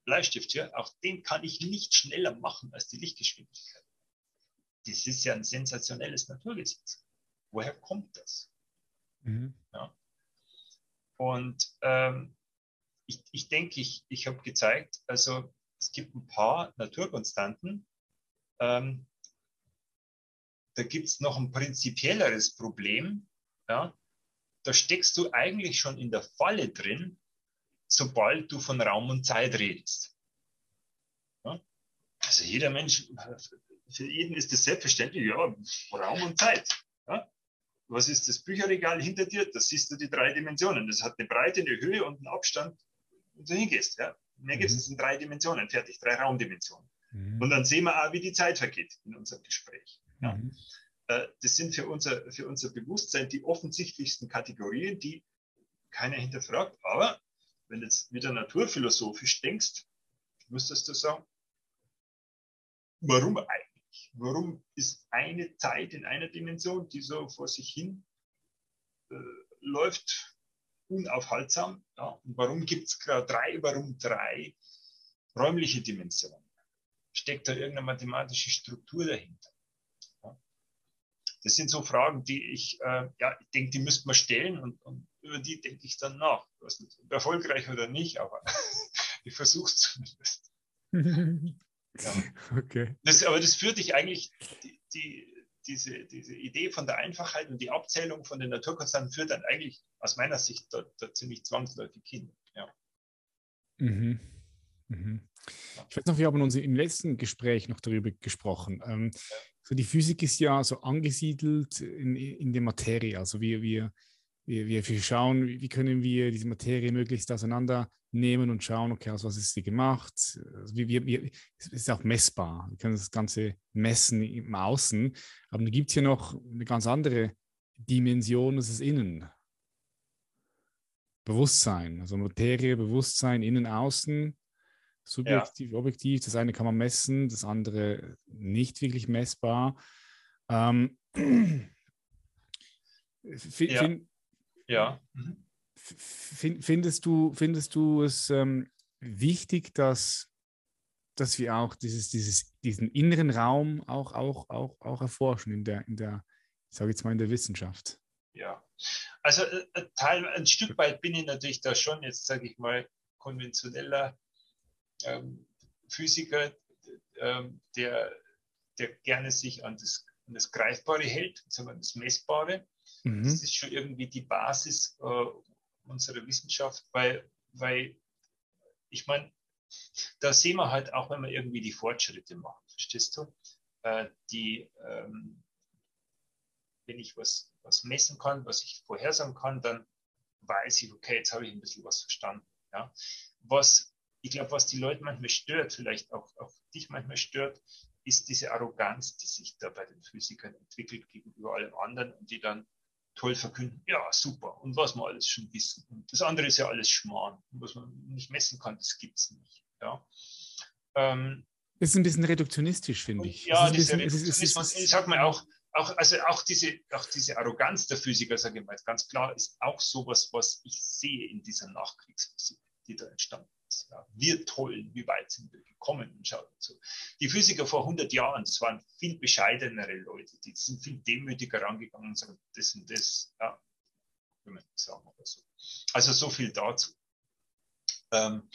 Bleistift hier, auch den kann ich nicht schneller machen als die Lichtgeschwindigkeit. Das ist ja ein sensationelles Naturgesetz. Woher kommt das? Mhm. Ja. Und ähm, ich, ich denke, ich, ich habe gezeigt, also es gibt ein paar Naturkonstanten. Ähm, da gibt es noch ein prinzipielleres Problem. Ja? Da steckst du eigentlich schon in der Falle drin, sobald du von Raum und Zeit redest. Ja? Also jeder Mensch, für jeden ist das selbstverständlich, ja, Raum und Zeit. Ja? Was ist das Bücherregal hinter dir? Das siehst du die drei Dimensionen. Das hat eine Breite, eine Höhe und einen Abstand, und du hingehst. Ja? Mehr gibt es mhm. in drei Dimensionen, fertig, drei Raumdimensionen. Mhm. Und dann sehen wir auch, wie die Zeit vergeht in unserem Gespräch. Ja? Mhm. Äh, das sind für unser, für unser Bewusstsein die offensichtlichsten Kategorien, die keiner hinterfragt. Aber wenn du jetzt wieder naturphilosophisch denkst, müsstest du sagen, warum eigentlich? Warum ist eine Zeit in einer Dimension, die so vor sich hin äh, läuft, unaufhaltsam? Ja, und warum gibt es gerade drei, warum drei räumliche Dimensionen? Steckt da irgendeine mathematische Struktur dahinter? Ja. Das sind so Fragen, die ich, äh, ja, ich denke, die müsste man stellen und, und über die denke ich dann nach. Erfolgreich oder nicht, aber ich versuche es zumindest. ja. Okay. Das, aber das führt dich eigentlich, die, die, diese, diese Idee von der Einfachheit und die Abzählung von den Naturkonstanten führt dann eigentlich aus meiner Sicht da, da ziemlich zwangsläufig hin. Ja. Mhm. Mhm. Ich weiß noch, wir haben uns im letzten Gespräch noch darüber gesprochen. Ähm, so die Physik ist ja so angesiedelt in, in der Materie. Also wir, wir, wir, wir schauen, wie können wir diese Materie möglichst auseinandernehmen und schauen, okay, aus was ist sie gemacht. Also wir, wir, es ist auch messbar. Wir können das Ganze messen im Außen. Aber dann gibt es ja noch eine ganz andere Dimension, das ist innen. Bewusstsein, also Materie, Bewusstsein, innen, außen, subjektiv, ja. objektiv. Das eine kann man messen, das andere nicht wirklich messbar. Ähm, ja. Ja. Mhm. Findest du, findest du es ähm, wichtig, dass, dass wir auch dieses, dieses, diesen inneren Raum auch, auch, auch, auch erforschen in der, in der, ich sage jetzt mal in der Wissenschaft? Ja, also äh, äh, Teil, ein Stück weit bin ich natürlich da schon, jetzt sage ich mal, konventioneller ähm, Physiker, ähm, der, der gerne sich an das, an das Greifbare hält, wir, das Messbare. Mhm. Das ist schon irgendwie die Basis äh, unserer Wissenschaft, weil, weil ich meine, da sehen wir halt auch, wenn wir irgendwie die Fortschritte machen, verstehst du? Äh, die, ähm, wenn ich was, was messen kann, was ich vorhersagen kann, dann weiß ich, okay, jetzt habe ich ein bisschen was verstanden. Ja? Was, ich glaube, was die Leute manchmal stört, vielleicht auch, auch dich manchmal stört, ist diese Arroganz, die sich da bei den Physikern entwickelt gegenüber allem anderen und die dann toll verkünden, ja, super, und was wir alles schon wissen. Und das andere ist ja alles Schmarrn. Und was man nicht messen kann, das gibt es nicht. Ja. Ähm, das ist ein bisschen reduktionistisch, finde ich. Ja, diese bisschen, Reduktionismus, ich sag mal auch, auch, also auch diese, auch diese Arroganz der Physiker, sage ich mal, ganz klar, ist auch sowas, was ich sehe in dieser Nachkriegsphysik, die da entstanden Wir tollen, wie weit sind wir gekommen und schaut so. Die Physiker vor 100 Jahren, das waren viel bescheidenere Leute, die sind viel demütiger rangegangen und sagen, das und das, ja, wenn man sagen oder so. Also so viel dazu. Ähm,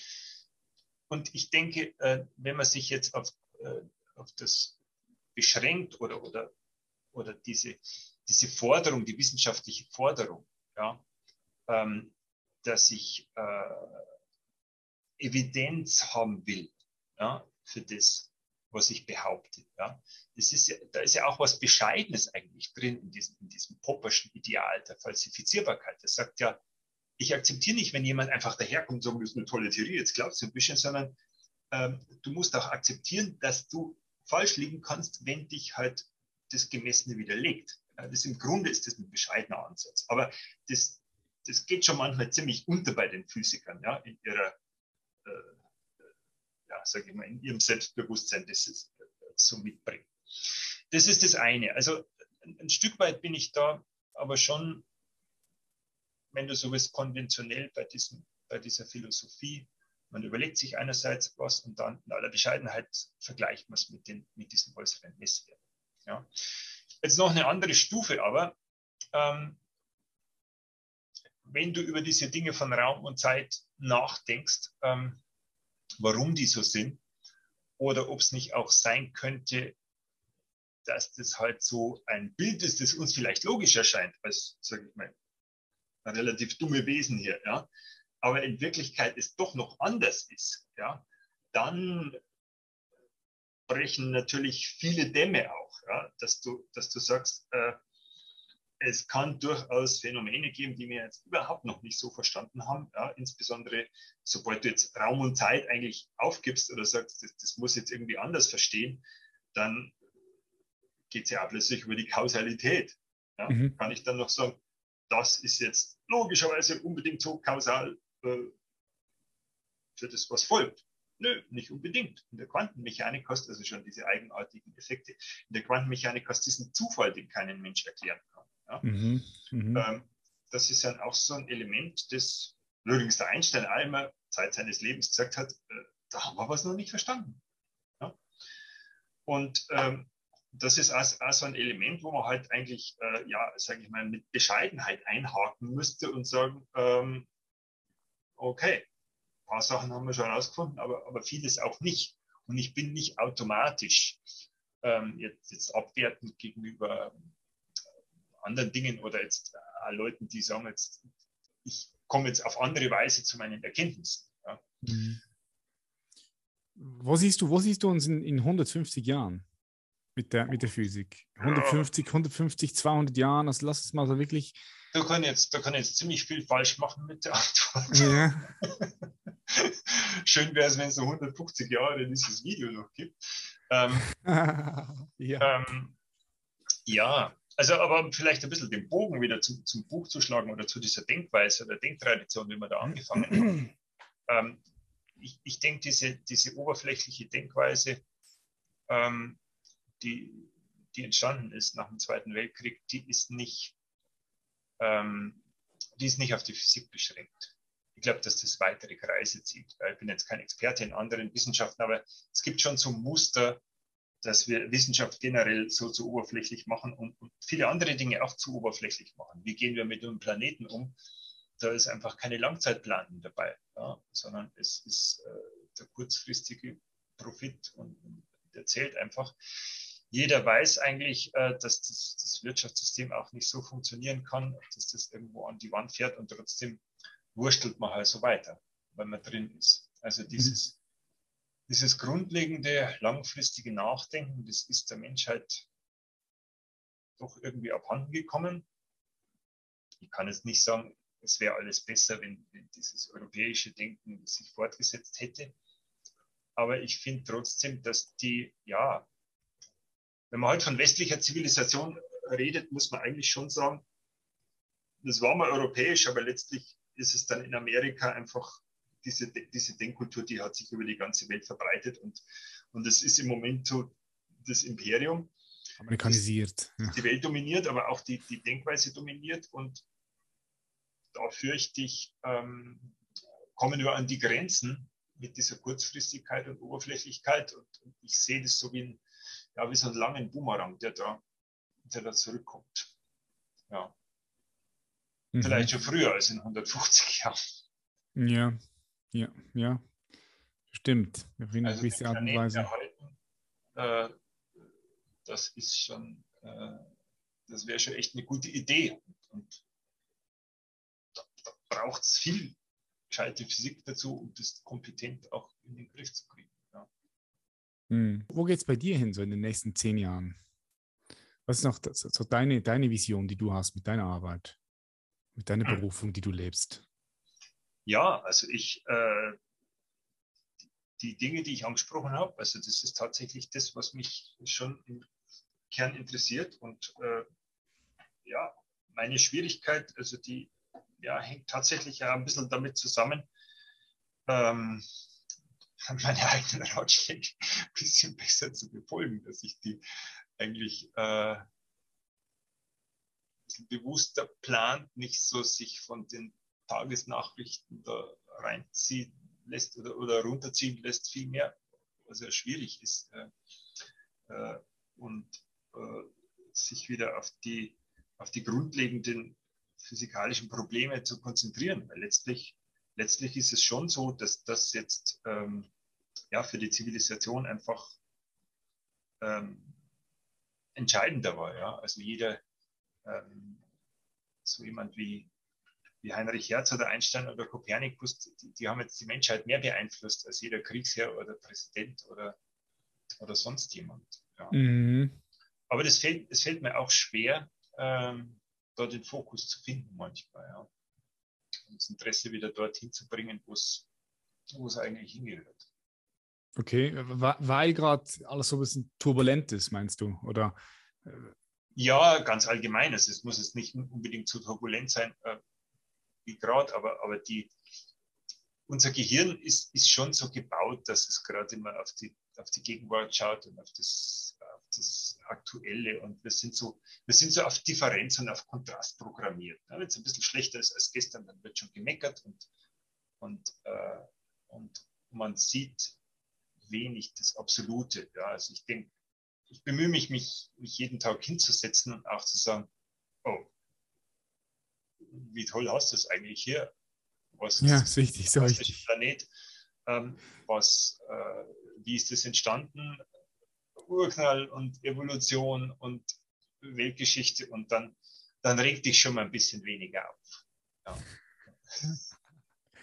und ich denke, äh, wenn man sich jetzt auf, äh, auf das beschränkt oder, oder, oder diese, diese Forderung, die wissenschaftliche Forderung, ja, ähm, dass ich äh, Evidenz haben will ja, für das, was ich behaupte. Ja. Das ist ja, da ist ja auch was Bescheidenes eigentlich drin in diesem, in diesem popperschen Ideal der Falsifizierbarkeit. Das sagt ja, ich akzeptiere nicht, wenn jemand einfach daherkommt und sagt, das ist eine tolle Theorie, jetzt glaubst du ein bisschen, sondern ähm, du musst auch akzeptieren, dass du falsch liegen kannst, wenn dich halt das Gemessene widerlegt. Ja, das im Grunde ist das ein bescheidener Ansatz. Aber das, das geht schon manchmal ziemlich unter bei den Physikern, ja, in ihrer ja, sage ich mal, in ihrem Selbstbewusstsein das äh, so mitbringen. Das ist das eine. Also ein Stück weit bin ich da, aber schon, wenn du so willst, konventionell bei, diesem, bei dieser Philosophie. Man überlegt sich einerseits was und dann in aller Bescheidenheit vergleicht man es mit, den, mit diesen äußeren Messwerten. Ja. Jetzt noch eine andere Stufe, aber ähm, wenn du über diese Dinge von Raum und Zeit nachdenkst, ähm, warum die so sind, oder ob es nicht auch sein könnte, dass das halt so ein Bild ist, das uns vielleicht logisch erscheint, als, sage ich mal, relativ dumme Wesen hier, ja, aber in Wirklichkeit es doch noch anders ist, ja, dann brechen natürlich viele Dämme auch, ja, dass du, dass du sagst, äh, es kann durchaus Phänomene geben, die wir jetzt überhaupt noch nicht so verstanden haben. Ja, insbesondere, sobald du jetzt Raum und Zeit eigentlich aufgibst oder sagst, das, das muss jetzt irgendwie anders verstehen, dann geht es ja auch plötzlich über die Kausalität. Ja, mhm. Kann ich dann noch sagen, das ist jetzt logischerweise unbedingt so kausal, äh, für das, was folgt. Nö, nicht unbedingt. In der Quantenmechanik hast du also schon diese eigenartigen Effekte. In der Quantenmechanik hast du diesen Zufall, den kein Mensch erklären kann. Ja? Mhm, mh. ähm, das ist dann auch so ein Element, das übrigens der Einstein einmal Zeit seines Lebens gesagt hat, äh, da haben wir was noch nicht verstanden. Ja? Und ähm, das ist auch, auch, so ein Element, wo man halt eigentlich, äh, ja, sage ich mal, mit Bescheidenheit einhaken müsste und sagen, ähm, okay, ein paar Sachen haben wir schon herausgefunden, aber, aber vieles auch nicht. Und ich bin nicht automatisch ähm, jetzt, jetzt abwertend gegenüber anderen Dingen oder jetzt äh, Leuten, die sagen jetzt, ich komme jetzt auf andere Weise zu meinen Erkenntnissen. Ja. Mhm. Wo siehst du, wo siehst du uns in, in 150 Jahren mit der, mit der Physik? 150, 150, 200 Jahren, also lass es mal so wirklich. Du kannst jetzt, du kannst jetzt ziemlich viel falsch machen mit der Antwort. Ja. Schön wäre es, wenn es so 150 Jahre dieses Video noch gibt. Ähm, ja. Ähm, ja, also, aber vielleicht ein bisschen den Bogen wieder zum, zum Buch zu schlagen oder zu dieser Denkweise oder Denktradition, wie wir da angefangen haben. ähm, ich, ich denke, diese, diese oberflächliche Denkweise, ähm, die, die entstanden ist nach dem Zweiten Weltkrieg, die ist nicht, ähm, die ist nicht auf die Physik beschränkt. Ich glaube, dass das weitere Kreise zieht. Ich bin jetzt kein Experte in anderen Wissenschaften, aber es gibt schon so Muster, dass wir Wissenschaft generell so zu oberflächlich machen und, und, viele andere Dinge auch zu oberflächlich machen. Wie gehen wir mit dem Planeten um? Da ist einfach keine Langzeitplanung dabei, ja, sondern es ist äh, der kurzfristige Profit und, und, der zählt einfach. Jeder weiß eigentlich, äh, dass das, das, Wirtschaftssystem auch nicht so funktionieren kann, dass das irgendwo an die Wand fährt und trotzdem wurstelt man halt so weiter, weil man drin ist. Also dieses dieses grundlegende, langfristige Nachdenken, das ist der Menschheit doch irgendwie abhanden gekommen. Ich kann jetzt nicht sagen, es wäre alles besser, wenn, wenn, dieses europäische Denken sich fortgesetzt hätte. Aber ich finde trotzdem, dass die, ja, wenn man heute von westlicher Zivilisation redet, muss man eigentlich schon sagen, das war mal europäisch, aber letztlich ist es dann in Amerika einfach diese, diese Denkkultur, die hat sich über die ganze Welt verbreitet und, und es ist im Moment so das Imperium. Amerikanisiert. Ja. Die Welt dominiert, aber auch die, die Denkweise dominiert und da fürchte ich, ähm, kommen wir an die Grenzen mit dieser Kurzfristigkeit und Oberflächlichkeit und, und ich sehe das so wie, ein, ja, wie so einen langen Boomerang, der da, der da zurückkommt. Ja. Mhm. Vielleicht schon früher als in 150 Jahren. Ja, ja, ja, stimmt. Auf eine also gewisse Art und Weise. Erhalten, äh, das ist schon, äh, das wäre schon echt eine gute Idee. Und da, da braucht es viel gescheite Physik dazu, um das kompetent auch in den Griff zu kriegen. Ja. Hm. Wo geht es bei dir hin, so in den nächsten zehn Jahren? Was ist noch das, so deine, deine Vision, die du hast mit deiner Arbeit, mit deiner hm. Berufung, die du lebst? Ja, also ich, äh, die Dinge, die ich angesprochen habe, also das ist tatsächlich das, was mich schon im Kern interessiert und äh, ja, meine Schwierigkeit, also die ja, hängt tatsächlich ja ein bisschen damit zusammen, ähm, meine eigenen Ratschläge ein bisschen besser zu befolgen, dass ich die eigentlich äh, bewusster plant, nicht so sich von den Tagesnachrichten da reinziehen lässt oder, oder runterziehen lässt, vielmehr, was ja schwierig ist. Äh, äh, und äh, sich wieder auf die, auf die grundlegenden physikalischen Probleme zu konzentrieren. Weil letztlich, letztlich ist es schon so, dass das jetzt ähm, ja, für die Zivilisation einfach ähm, entscheidender war. Ja? Also jeder, ähm, so jemand wie wie Heinrich Herz oder Einstein oder Kopernikus, die, die, haben jetzt die Menschheit mehr beeinflusst als jeder Kriegsherr oder Präsident oder, oder sonst jemand. Ja. Mhm. Aber das fällt, es fällt mir auch schwer, ähm, da den Fokus zu finden manchmal. Ja. Und das Interesse wieder dorthin zu bringen, wo es eigentlich hingehört. Okay, weil gerade alles so ein bisschen turbulent ist, meinst du? Oder? Äh, ja, ganz allgemein. Also es muss jetzt nicht unbedingt zu turbulent sein. Gerade, aber, aber die unser Gehirn ist, ist schon so gebaut, dass es gerade immer auf die, auf die Gegenwart schaut und auf das, auf das Aktuelle. Und wir sind so, wir sind so auf Differenz und auf Kontrast programmiert. Wenn es ein bisschen schlechter ist als gestern, dann wird schon gemeckert und, und, äh, und man sieht wenig das Absolute. Ja, also ich denke, ich bemühe mich, mich, mich jeden Tag hinzusetzen und auch zu sagen, oh, wie toll hast du es eigentlich hier? Was ja, ist wichtig, so was wichtig. Planet? Ähm, was, äh, wie ist das entstanden? Urknall und Evolution und Weltgeschichte und dann, dann regt dich schon mal ein bisschen weniger auf. Ja.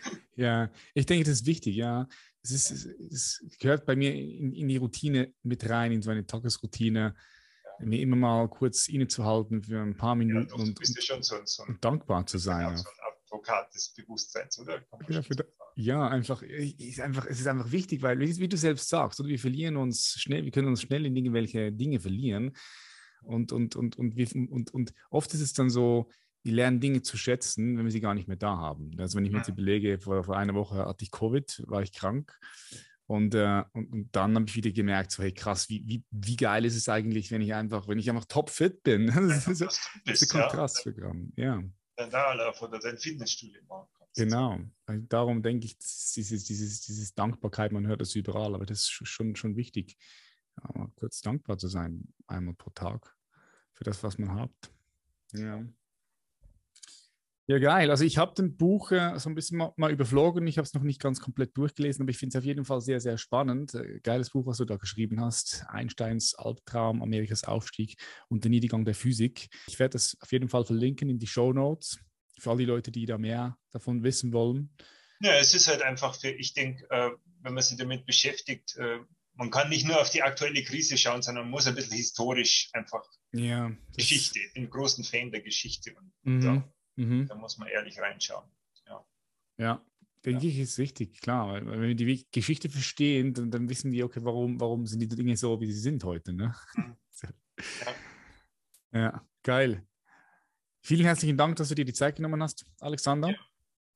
ja, ich denke, das ist wichtig, ja. Es, ist, es gehört bei mir in, in, die Routine mit rein, in so eine Tagesroutine, ja. Mir immer mal kurz innezuhalten für ein paar Minuten ja, und, ja so, so ein, und, dankbar zu sein. So ein Advokat des Bewusstseins, oder? Ja, für, ja, einfach, ist einfach, es ist einfach wichtig, weil, wie, du selbst sagst, oder wir verlieren uns schnell, wir können uns schnell in irgendwelche Dinge verlieren. Und, und, und, und, wir, und, und oft ist es dann so, wir lernen Dinge zu schätzen, wenn wir sie gar nicht mehr da haben. Also wenn ich mir jetzt überlege, vor, vor einer Woche hatte ich Covid, war ich krank. Und, äh, und, und, dann habe ich wieder gemerkt, so hey krass, wie, wie, wie geil ist es eigentlich, wenn ich einfach, wenn ich einfach topfit bin. Das ist, das ist ein Kontrastprogramm, ja. Da oder dein Fitnessstudio machen Genau. Darum denke ich, dieses, dieses, dieses Dankbarkeit, man hört das überall, aber das ist schon, schon wichtig, ja, kurz dankbar zu sein, einmal pro Tag für das, was man hat. Ja. Ja, geil. Also ich habe den Buch äh, so ein bisschen mal, mal überflogen. Ich habe es noch nicht ganz komplett durchgelesen, aber ich finde es auf jeden Fall sehr, sehr spannend. Äh, geiles Buch, was du da geschrieben hast. Einsteins Albtraum, Amerikas Aufstieg und der Niedergang der Physik. Ich werde das auf jeden Fall verlinken in die Show Notes für all die Leute, die da mehr davon wissen wollen. Ja, es ist halt einfach für, ich denke, äh, wenn man sich damit beschäftigt, äh, man kann nicht nur auf die aktuelle Krise schauen, sondern man muss ein bisschen historisch einfach ja, Geschichte. Ich bin ein großen Fan der Geschichte und mhm. da Mhm. Da muss man ehrlich reinschauen. Ja, ja denke ja. ich, ist wichtig, klar. Weil, wenn wir die Geschichte verstehen, dann, dann, wissen wir, okay, warum, warum sind die Dinge so, wie sie sind heute. Ne? Mhm. ja. ja, geil. Vielen herzlichen Dank, dass du dir die Zeit genommen hast, Alexander. Ja.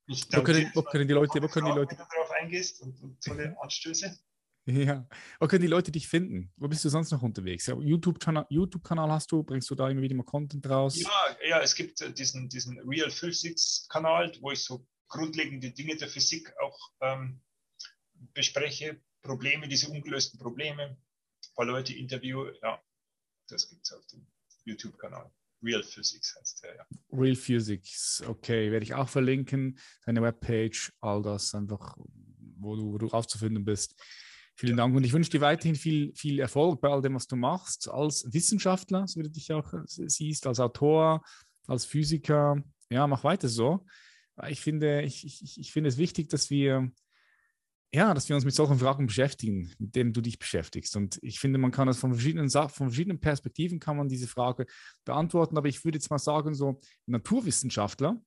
Ich danke wo können, wo können die Leute, wo können die Leute, darauf eingehst und, und tolle Anstöße. Ja. Wo können die Leute dich finden? Wo bist du sonst noch unterwegs? YouTube-Kanal YouTube hast du? Bringst du da immer wieder mal Content raus? Ja, ja es gibt äh, diesen, diesen Real Physics-Kanal, wo ich so grundlegende Dinge der Physik auch ähm, bespreche. Probleme, diese ungelösten Probleme. Ein paar Leute interview. Ja, das gibt es auf dem YouTube-Kanal. Real Physics heißt der, ja. Real Physics, okay, werde ich auch verlinken. Deine Webpage, all das einfach, wo du, wo du aufzufinden bist. Vielen Dank und ich wünsche dir weiterhin viel, viel Erfolg bei all dem, was du machst, als Wissenschaftler, so wie du dich auch äh, siehst, als Autor, als Physiker. Ja, mach weiter so. Ich finde, ich, ich, ich finde es wichtig, dass wir, ja, dass wir uns mit solchen Fragen beschäftigen, mit denen du dich beschäftigst. Und ich finde, man kann das von verschiedenen, von verschiedenen Perspektiven kann man diese Frage beantworten. Aber ich würde jetzt mal sagen, so Naturwissenschaftler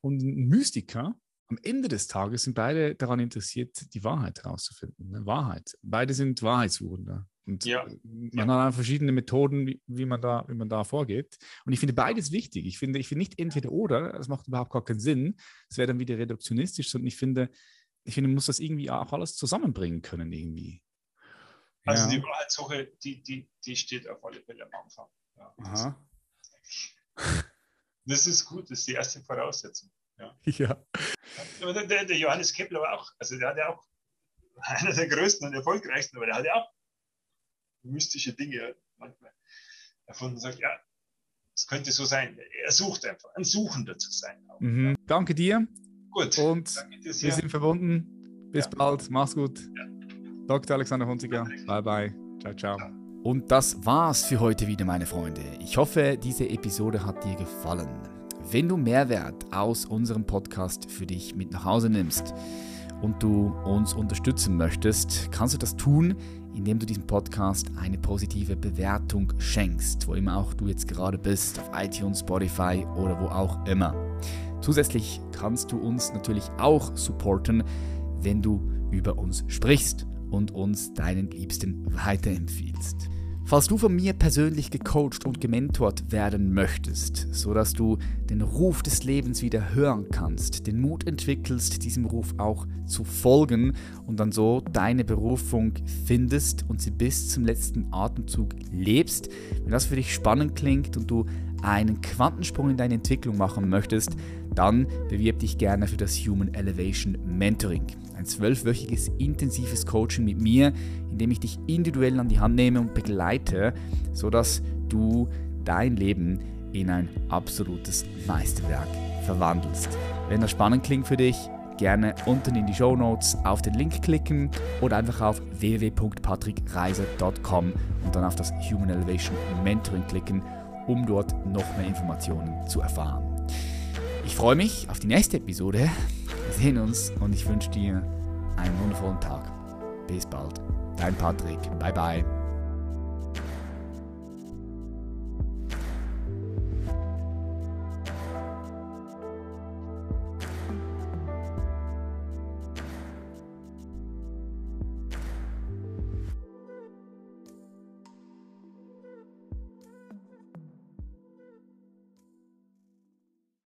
und Mystiker am Ende des Tages sind beide daran interessiert, die Wahrheit herauszufinden. Ne? Wahrheit. Beide sind Wahrheitssuchender. Und ja. man ja. hat verschiedene Methoden, wie, wie, man da, wie man da vorgeht. Und ich finde beides wichtig. Ich finde, ich finde nicht entweder oder, das macht überhaupt gar keinen Sinn. Das wäre dann wieder reduktionistisch, sondern ich finde, ich finde, man muss das irgendwie auch alles zusammenbringen können, irgendwie. Also ja. die Wahrheitssuche, die, die, die steht auf alle Fälle am Anfang. Ja, das, das ist gut, das ist die erste Voraussetzung. Ja. ja. Der, der, der, Johannes Kepler war auch, also der hat ja auch einer der größten und erfolgreichsten, aber der hat ja auch mystische Dinge manchmal erfunden und sagt, ja, es könnte so sein. Er sucht einfach, ein Suchender zu sein. Auch, mhm. ja. Danke dir. Gut. Und wir sind verbunden. Bis ja. bald. Mach's gut. Ja. Dr. Alexander Hunziger. Bye bye. Ciao, ciao. Und das war's für heute wieder, meine Freunde. Ich hoffe, diese Episode hat dir gefallen. Wenn du Mehrwert aus unserem Podcast für dich mit nach Hause nimmst und du uns unterstützen möchtest, kannst du das tun, indem du diesem Podcast eine positive Bewertung schenkst, wo immer auch du jetzt gerade bist, auf iTunes, Spotify oder wo auch immer. Zusätzlich kannst du uns natürlich auch supporten, wenn du über uns sprichst und uns deinen Liebsten weiterempfiehlst. Falls du von mir persönlich gecoacht und gementort werden möchtest, sodass du den Ruf des Lebens wieder hören kannst, den Mut entwickelst, diesem Ruf auch zu folgen und dann so deine Berufung findest und sie bis zum letzten Atemzug lebst, wenn das für dich spannend klingt und du einen Quantensprung in deine Entwicklung machen möchtest, dann bewirb dich gerne für das Human Elevation Mentoring. Ein zwölfwöchiges intensives Coaching mit mir, in dem ich dich individuell an die Hand nehme und begleite, sodass du dein Leben in ein absolutes Meisterwerk verwandelst. Wenn das spannend klingt für dich, gerne unten in die Show Notes auf den Link klicken oder einfach auf www.patrickreiser.com und dann auf das Human Elevation Mentoring klicken, um dort noch mehr Informationen zu erfahren. Ich freue mich auf die nächste Episode. Wir sehen uns und ich wünsche dir einen wundervollen Tag. Bis bald. Dein Patrick. Bye bye.